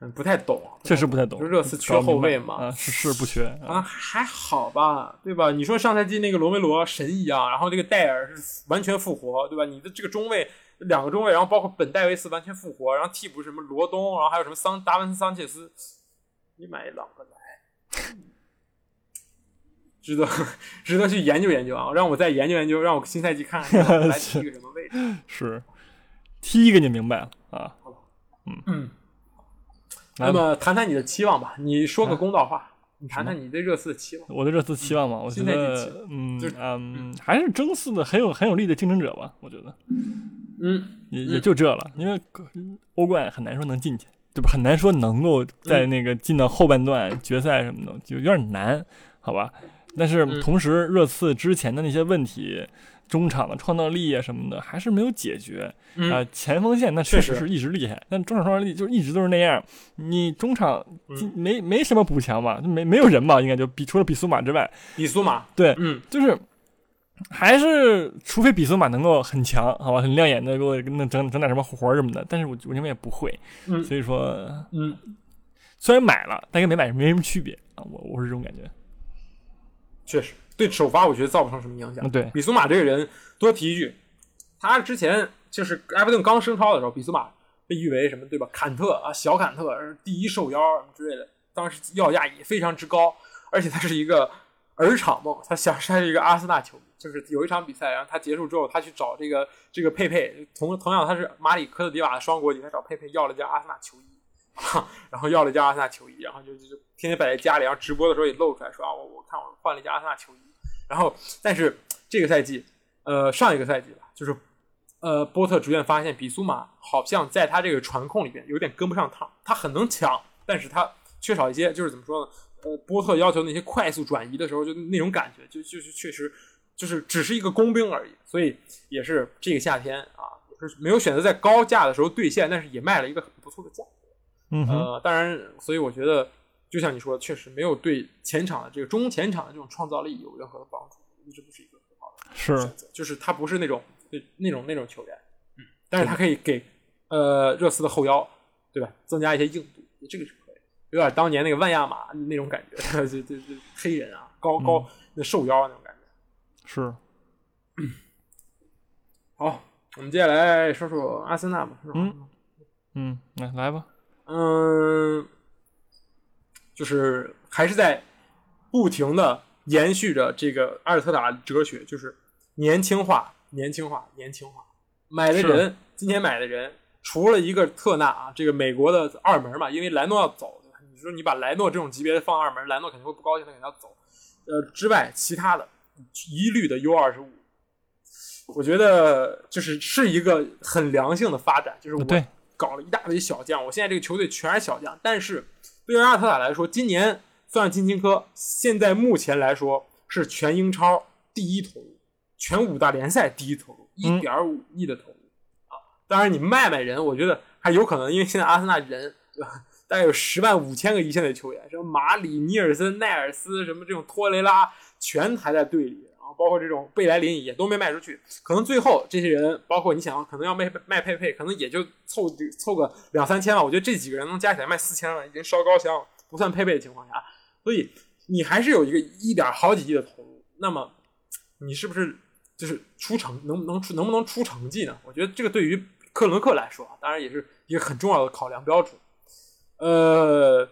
[SPEAKER 1] 嗯，不太懂啊，
[SPEAKER 2] 确实不太懂。
[SPEAKER 1] 就热刺缺后卫嘛
[SPEAKER 2] 啊，是是不缺
[SPEAKER 1] 啊，还好吧，对吧？你说上赛季那个罗梅罗神一样，然后这个戴尔是完全复活，对吧？你的这个中卫两个中卫，然后包括本戴维斯完全复活，然后替补什么罗东，然后还有什么桑达文斯桑切斯，你买朗格莱，值得值得去研究研究啊！让我再研究研究，让我新赛季看看朗格莱踢个什么位置。
[SPEAKER 2] 是，踢一个就明白了啊。
[SPEAKER 1] 嗯，
[SPEAKER 2] 嗯
[SPEAKER 1] 那么谈谈你的期望吧，你说个公道话，你谈谈你对热刺的期望。
[SPEAKER 2] 我对热刺期望嘛，我觉得，嗯嗯，还是争四的很有很有力的竞争者吧，我觉得
[SPEAKER 1] 嗯，
[SPEAKER 2] 也也就这了，因为欧冠很难说能进去，对吧？很难说能够在那个进到后半段决赛什么的，就有点难，好吧？但是
[SPEAKER 1] 嗯
[SPEAKER 2] 同时，热刺之前的那些问题，中场的创造力啊什么的，还是没有解决。
[SPEAKER 1] 嗯
[SPEAKER 2] 啊、前锋线那确
[SPEAKER 1] 确实
[SPEAKER 2] 实是一直厉害，但中场创造力就一直都是那样。你中场没没什么补强吧，就没没有人吧，应该就比除了比苏马之外，
[SPEAKER 1] 比苏马，
[SPEAKER 2] 对，
[SPEAKER 1] 嗯，
[SPEAKER 2] 就是还是除非比苏马能够很强，好吧，很亮眼的给我那整整点什么活儿什么的，但是我我认为也不会，
[SPEAKER 1] 嗯
[SPEAKER 2] 所以说
[SPEAKER 1] 嗯，
[SPEAKER 2] 虽然买了，但跟没买没什么区别啊，我我是这种感觉。
[SPEAKER 1] 确实对首发我觉得造不成什么影响
[SPEAKER 2] 嗯，。对，
[SPEAKER 1] 比苏马这个人，多提一句，他之前就是埃弗顿刚升超的时候，比苏马被誉为什么对吧？坎特啊，小坎特是第一受邀什么之类的，当时要价也非常之高，而且他是一个儿场梦，他想他是一个阿森纳球迷，就是有一场比赛，然后他结束之后，他去找这个这个佩佩，同同样他是马里科特迪瓦的双国籍，他找佩佩要了件阿森纳球衣。然后要了件阿森纳球衣，然后就就就天天摆在家里，然后直播的时候也露出来说啊，我我看我换了一件阿森纳球衣，然后但是这个赛季，呃，上一个赛季吧，就是呃，波特逐渐发现比苏马好像在他这个传控里边有点跟不上趟，他很能抢，但是他缺少一些就是怎么说呢？呃，波特要求那些快速转移的时候，就那种感觉，就就是确实就是只是一个工兵而已，所以也是这个夏天啊，也是没有选择在高价的时候兑现，但是也卖了一个很不错的价
[SPEAKER 2] 格。嗯，
[SPEAKER 1] 呃，当然，所以我觉得，就像你说的，确实没有对前场的这个中前场的这种创造力有任何的帮助，一直不是一个很好的选择。就是他不是那种那那种那种球员，嗯，但是他可以给呃热刺的后腰，对吧，增加一些硬度，这个是可以，有点当年那个万亚马那种感觉，就就就黑人啊，高高那瘦腰那种。
[SPEAKER 2] 是，
[SPEAKER 1] 好，我们接下来说说阿森纳吧。是吧
[SPEAKER 2] 嗯嗯，来来吧，
[SPEAKER 1] 嗯，就是还是在不停的延续着这个阿尔特塔哲学，就是年轻化、年轻化、年轻化。买的人，今天买的人，除了一个特纳啊，这个美国的二门嘛，因为莱诺要走，你说你把莱诺这种级别的放二门，莱诺肯定会不高兴，他肯定要走。呃，之外，其他的一律的 U 二十五，我觉得就是是一个很良性的发展，就是我，搞了一大堆小将，我现在这个球队全是小将，但是对于阿尔特塔来说，今年算是金琴科，现在目前来说是全英超第一投入，全五大联赛第一投入，一
[SPEAKER 2] 嗯
[SPEAKER 1] 点五亿的投入、啊！当然，你卖卖人，我觉得还有可能，因为现在阿森纳人对吧，大概有十万五千个一线的球员，什么马里、尼尔森、奈尔斯，什么这种托雷拉，全还在队里，然后包括这种贝莱林也都没卖出去。可能最后这些人，包括你想，可能要卖卖佩佩，可能也就凑凑个两三千万。我觉得这几个人能加起来卖四千万，已经烧高香了，不算佩佩的情况下。所以你还是有一个一点好几亿的投入，那么你是不是就是出成能能出能不能出成绩呢？我觉得这个对于克伦克来说，当然也是一个很重要的考量标准。呃，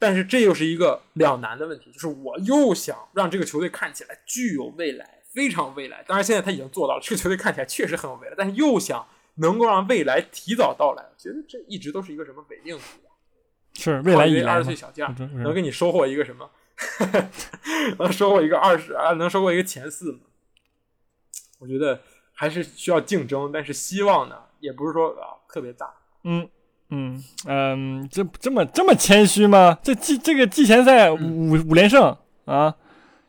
[SPEAKER 1] 但是这又是一个两难的问题，就是我又想让这个球队看起来具有未来，非常未来。当然现在他已经做到了，这个球队看起来确实很有未来，但是又想能够让未来提早到来，我觉得这一直都是一个什么伪命题啊？
[SPEAKER 2] 是未来以来
[SPEAKER 1] 二十岁小将能给你收获一个什么？能收获一个二十啊？能收获一个前四吗？我觉得还是需要竞争，但是希望呢，也不是说啊特别大。
[SPEAKER 2] 嗯嗯嗯，这这么这么谦虚吗？这季这个季前赛五五连胜啊，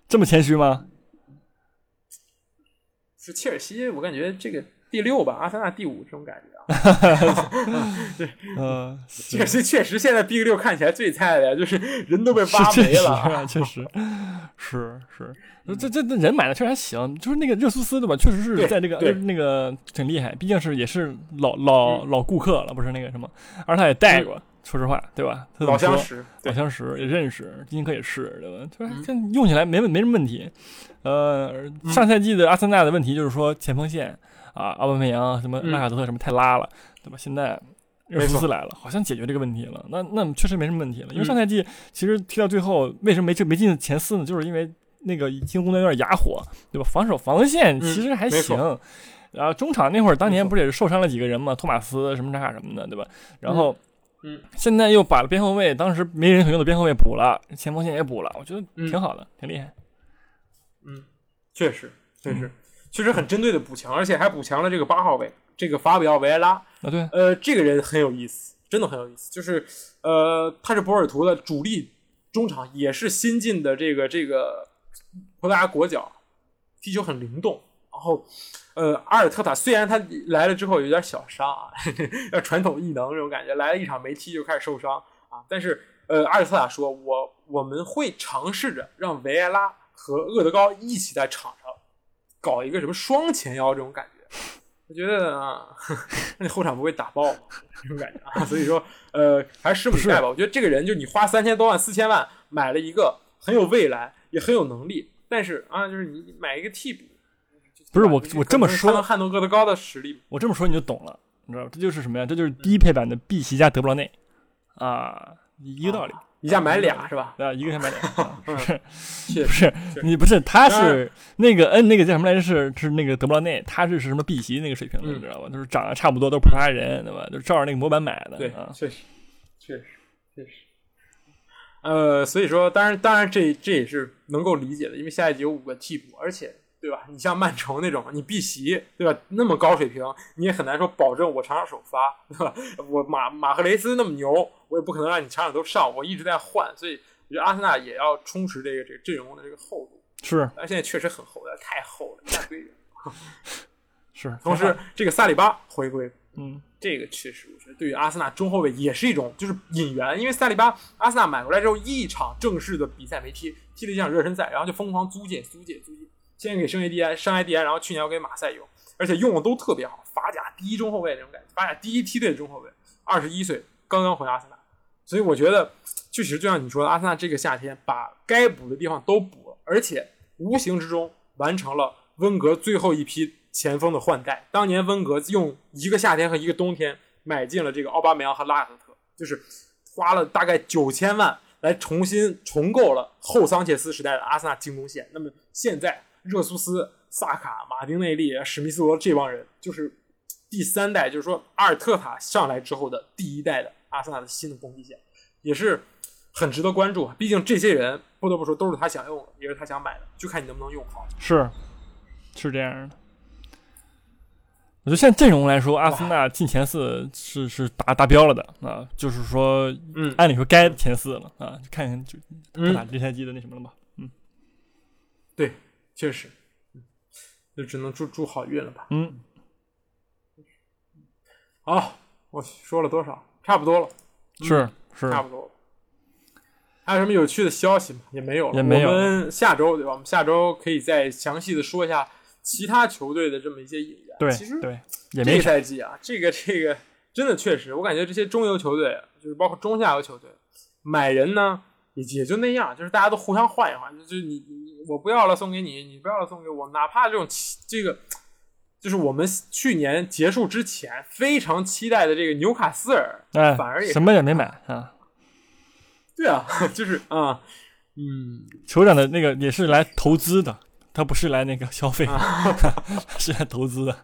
[SPEAKER 2] 这么谦虚吗？
[SPEAKER 1] 是切尔西，我感觉这个第六吧，阿森纳第五这种感觉啊。对，
[SPEAKER 2] 嗯，
[SPEAKER 1] 确实确实现在 Big 六看起来最菜的，就是人都被挖没了，
[SPEAKER 2] 确实。是是。这这这人买的确实还行，就是那个热苏斯对吧？确实是在那个那个挺厉害，毕竟是也是老老老顾客了，不是那个什么，而他也带过，说实话对吧？
[SPEAKER 1] 老相识，
[SPEAKER 2] 老相识也认识，金科也是对吧？就用起来没没什么问题。呃，上赛季的阿森纳的问题就是说前锋线啊，奥巴梅扬什么拉卡泽特什么太拉了，对吧？现在热苏斯来了，好像解决这个问题了。那那确实没什么问题了，因为上赛季其实踢到最后为什么没没进前四呢？就是因为。那个进攻端有点哑火，对吧？防守防线其实还行，然后中场那会儿当年不是也是受伤了几个人嘛，托马斯什么啥什么的，对吧？然后，
[SPEAKER 1] 嗯，
[SPEAKER 2] 现在又把边后卫当时没人可用的边后卫补了，前锋线也补了，我觉得挺好的，挺厉害。
[SPEAKER 1] 嗯，确实，确实，确实很针对的补强，而且还补强了这个八号位，这个法比奥维埃拉
[SPEAKER 2] 啊，对，
[SPEAKER 1] 呃，这个人很有意思，真的很有意思，就是呃，他是博尔图的主力中场，也是新进的这个这个。葡萄牙国脚，踢球很灵动。然后，呃，阿尔特塔虽然他来了之后有点小伤啊，要传统异能这种感觉，来了一场没踢就开始受伤啊。但是，呃，阿尔特塔说，我我们会尝试着让维埃拉和厄德高一起在场上搞一个什么双前腰这种感觉。我觉得啊，那后场不会打爆吗？这种感觉啊。所以说，呃，还是拭目以待吧。我觉得这个人，就你花三千多万、四千万买了一个很有未来。也很有能力，但是啊，就是你买一个替补，
[SPEAKER 2] 不是我我这么说，
[SPEAKER 1] 能撼动戈德高的实力。
[SPEAKER 2] 我这么说你就懂了，你知道这就是什么呀？这就是低配版的碧玺加德布劳内啊，一个道理。
[SPEAKER 1] 一下买俩是吧？
[SPEAKER 2] 啊，一个下买俩，
[SPEAKER 1] 是
[SPEAKER 2] 不是？你不是他是那个嗯，那个叫什么来着？是是那个德布劳内，他是是什么碧玺那个水平的，你知道吧？就是长得差不多，都是葡萄牙人，对吧？就照着那个模板买的。
[SPEAKER 1] 对啊，确实，确实，确实。呃，所以说，当然，当然，这这也是能够理解的，因为下一集有五个替补，而且，对吧？你像曼城那种，你碧玺，对吧？那么高水平，你也很难说保证我场场首发，对吧？我马马赫雷斯那么牛，我也不可能让你场场都上，我一直在换，所以我觉得阿森纳也要充实这个这个阵容的这个厚度。
[SPEAKER 2] 是，
[SPEAKER 1] 但现在确实很厚的，太厚了，一大堆人。
[SPEAKER 2] 是，
[SPEAKER 1] 同时 这个萨里巴回归，
[SPEAKER 2] 嗯。
[SPEAKER 1] 这个确实，我觉得对于阿森纳中后卫也是一种就是引援，因为萨里巴阿森纳买过来之后一场正式的比赛没踢，踢了一场热身赛，然后就疯狂租借租借租借，先给圣埃蒂安圣埃蒂安，然后去年又给马赛用，而且用的都特别好，法甲第一中后卫那种感觉，法甲第一梯队的中后卫，二十一岁刚刚回阿森纳，所以我觉得确实就像你说的，阿森纳这个夏天把该补的地方都补了，而且无形之中完成了温格最后一批。前锋的换代，当年温格用一个夏天和一个冬天买进了这个奥巴梅扬和拉卡特，就是花了大概九千万来重新重构了后桑切斯时代的阿森纳进攻线。那么现在热苏斯、萨卡、马丁内利、史密斯罗这帮人，就是第三代，就是说阿尔特塔上来之后的第一代的阿森纳的新的攻击线，也是很值得关注。毕竟这些人不得不说都是他想用的，也是他想买的，就看你能不能用好。
[SPEAKER 2] 是，是这样的。我觉得现在阵容来说，阿森纳进前四是是达达标了的啊，就是说，
[SPEAKER 1] 嗯，
[SPEAKER 2] 按理说该前四了啊，就看看就打这赛季的那什么了吧，嗯，
[SPEAKER 1] 对，确实，就只能祝祝好运了吧，
[SPEAKER 2] 嗯，
[SPEAKER 1] 好，我说了多少？差不多了，
[SPEAKER 2] 是是，
[SPEAKER 1] 差不多了。还有什么有趣的消息吗？也没有了。
[SPEAKER 2] 也没有
[SPEAKER 1] 我们下周对吧？我们下周可以再详细的说一下其他球队的这么一些引援。
[SPEAKER 2] 对
[SPEAKER 1] 其实
[SPEAKER 2] 对，也
[SPEAKER 1] 这个
[SPEAKER 2] 没。
[SPEAKER 1] 赛季啊，这个这个真的确实，我感觉这些中游球队，就是包括中下游球队，买人呢也也就那样，就是大家都互相换一换，就就你你我不要了送给你，你不要了送给我，哪怕这种这个。就是我们去年结束之前非常期待的这个纽卡斯尔，
[SPEAKER 2] 哎
[SPEAKER 1] 反而也，
[SPEAKER 2] 什么也没买啊。
[SPEAKER 1] 对啊，就是啊，嗯，
[SPEAKER 2] 酋长的那个也是来投资的，他不是来那个消费的，
[SPEAKER 1] 啊。
[SPEAKER 2] 是来投资的。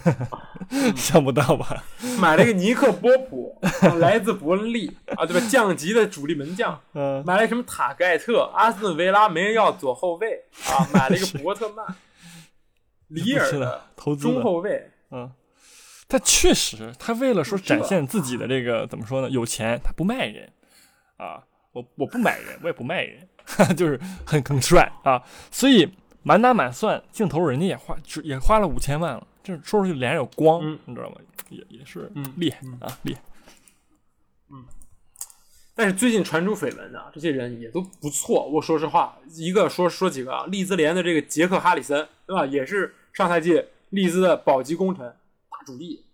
[SPEAKER 2] 想不到吧？
[SPEAKER 1] 买了一个尼克波普，啊 来自伯恩利。啊，对吧？降级的主力门将，
[SPEAKER 2] 嗯，
[SPEAKER 1] 买了什么塔盖特，阿斯顿维拉没人要左后卫。啊，买了一个伯特曼，里尔
[SPEAKER 2] 是的，投资的。
[SPEAKER 1] 中后卫，
[SPEAKER 2] 嗯，他确实，他为了说展现自己的这个怎么说呢？有钱，他不卖人。啊，我我不买人，我也不卖人，就是很很帅啊。所以满打满算，镜头人家也花只也花了五千万了，这说出去脸上有光，
[SPEAKER 1] 嗯
[SPEAKER 2] 你知道吗？也也是
[SPEAKER 1] 嗯
[SPEAKER 2] 厉害、
[SPEAKER 1] 嗯
[SPEAKER 2] 啊，厉害。
[SPEAKER 1] 嗯但是最近传出绯闻啊，这些人也都不错。我说实话，一个说说几个啊，利兹联的这个杰克哈里森，对吧？也是上赛季利兹的保级功臣，大主力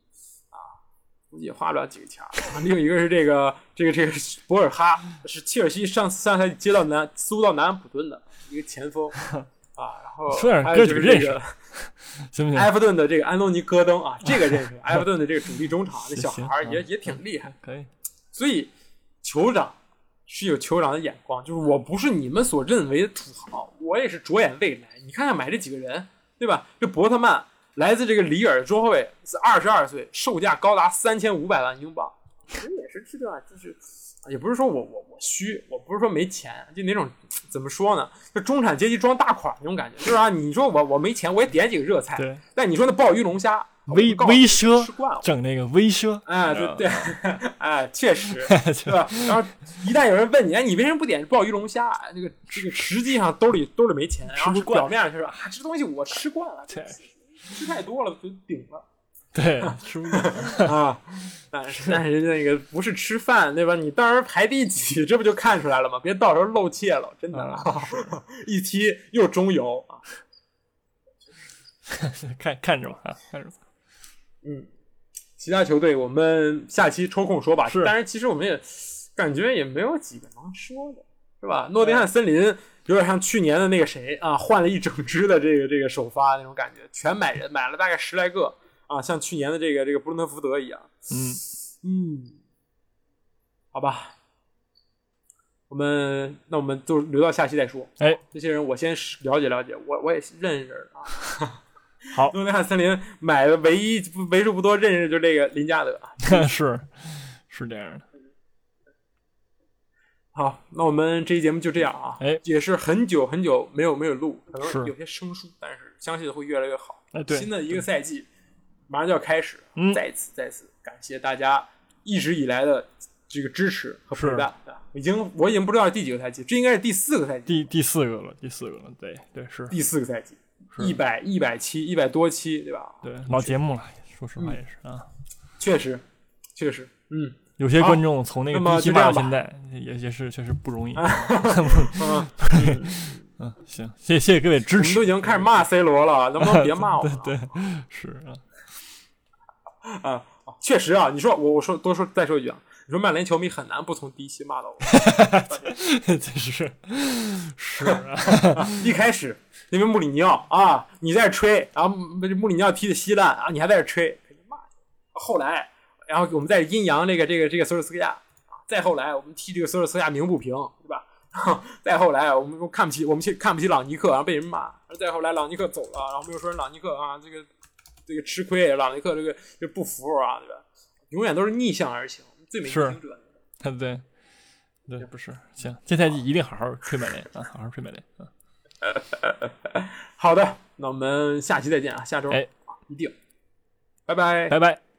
[SPEAKER 1] 也花不了几个钱儿。啊另一个是这个这个这个博尔哈，是切尔西上上赛季接到南租到南安普顿的一个前锋 啊，然后还有
[SPEAKER 2] 哥几个认识
[SPEAKER 1] 就是这个
[SPEAKER 2] 行不行？
[SPEAKER 1] 埃弗顿的这个安东尼戈登啊，这个认识。埃弗顿的这个主力中场，这小孩儿也也挺厉害。
[SPEAKER 2] 可以，
[SPEAKER 1] 所以酋长是有酋长的眼光，就是我不是你们所认为的土豪，我也是着眼未来。你看看买这几个人，对吧？这伯特曼来自这个里尔中后卫，是二十二岁，售价高达三千五百万英镑，实也是这段就是。也不是说我我我虚，我不是说没钱，就那种怎么说呢？就中产阶级装大款那种感觉，就是啊，你说我我没钱，我也点几个热菜，
[SPEAKER 2] 对，
[SPEAKER 1] 但你说那鲍鱼龙虾，
[SPEAKER 2] 微微奢
[SPEAKER 1] 吃惯了，
[SPEAKER 2] 整那个微奢，
[SPEAKER 1] 哎，对对，哎，确实，对
[SPEAKER 2] 对
[SPEAKER 1] 吧？然后一旦有人问你，哎，你为什么不点鲍鱼龙虾？哎这个这个实际上兜里兜里没钱，然后表面上就是啊，这东西我吃惯了，
[SPEAKER 2] 对
[SPEAKER 1] 吃太多了就顶了
[SPEAKER 2] 对，吃不惯。
[SPEAKER 1] 啊。但是但是那个不是吃饭对吧？你到时候排第几，这不就看出来了吗？别到时候露怯了，真的，
[SPEAKER 2] 啊
[SPEAKER 1] 一踢又中游啊。
[SPEAKER 2] 看看着吧啊，看着吧。
[SPEAKER 1] 嗯，其他球队我们下期抽空说吧。
[SPEAKER 2] 是
[SPEAKER 1] 但是其实我们也感觉也没有几个能说的，是吧？诺丁汉森林有点像去年的那个谁啊，换了一整支的这个这个首发那种感觉，全买人，买了大概十来个啊，像去年的这个这个布伦特福德一样。
[SPEAKER 2] 嗯，
[SPEAKER 1] 嗯，好吧。我们那我们就留到下期再说。
[SPEAKER 2] 哎，
[SPEAKER 1] 这些人我先了解了解，我我也认识啊。
[SPEAKER 2] 好
[SPEAKER 1] 诺丁汉森林买的唯一为数不多认识就这个林加德。
[SPEAKER 2] 是是这样的。
[SPEAKER 1] 好，那我们这期节目就这样啊。
[SPEAKER 2] 哎
[SPEAKER 1] 也是很久很久没有没有录，可
[SPEAKER 2] 是
[SPEAKER 1] 能有些生疏，但是相信会越来越好。
[SPEAKER 2] 哎，对，
[SPEAKER 1] 新的一个赛季马上就要开始，
[SPEAKER 2] 嗯
[SPEAKER 1] 再次再次感谢大家一直以来的这个支持和陪伴。啊已经我已经不知道第几个赛季，这应该是第四个赛季，
[SPEAKER 2] 第第四个了，第四个了，对对是，
[SPEAKER 1] 第四个赛季，
[SPEAKER 2] 是
[SPEAKER 1] 一百一百期一百多期，对吧？
[SPEAKER 2] 对老节目了，说实
[SPEAKER 1] 嗯
[SPEAKER 2] 话也是啊。
[SPEAKER 1] 确实，确实，嗯
[SPEAKER 2] 有些观众从那个第骂到现在，也也是确实不容易。
[SPEAKER 1] 嗯，
[SPEAKER 2] 嗯，行，谢谢各位支持
[SPEAKER 1] 我们都已。经开始骂 C 罗了，能不能别骂我？
[SPEAKER 2] 对对是啊，
[SPEAKER 1] 啊，啊确实啊，你说我我说多说再说一句啊，你说曼联球迷很难不从第一期骂到我。
[SPEAKER 2] 这是是啊，
[SPEAKER 1] 一开始因为穆里尼奥啊，你在这吹，然后穆里尼奥踢的稀烂啊，你还在这吹，骂你。后来，然后我们再阴阳这个这个这个索尔斯克亚啊，再后来我们替这个索尔斯克亚鸣不平，对吧？然后再后来我们又看不起我们去看不起朗尼克，然后被人骂。再后来朗尼克走了，然后我们又说朗尼克啊，这个这个吃亏，朗尼克这个这不服啊，对吧？永远都是逆向而行，最美逆行者。
[SPEAKER 2] 对对对，不是行，这赛季一定好好吹曼联啊，好好吹曼联啊，
[SPEAKER 1] 好的，那我们下期再见啊，下周、一定，拜拜。
[SPEAKER 2] 拜拜。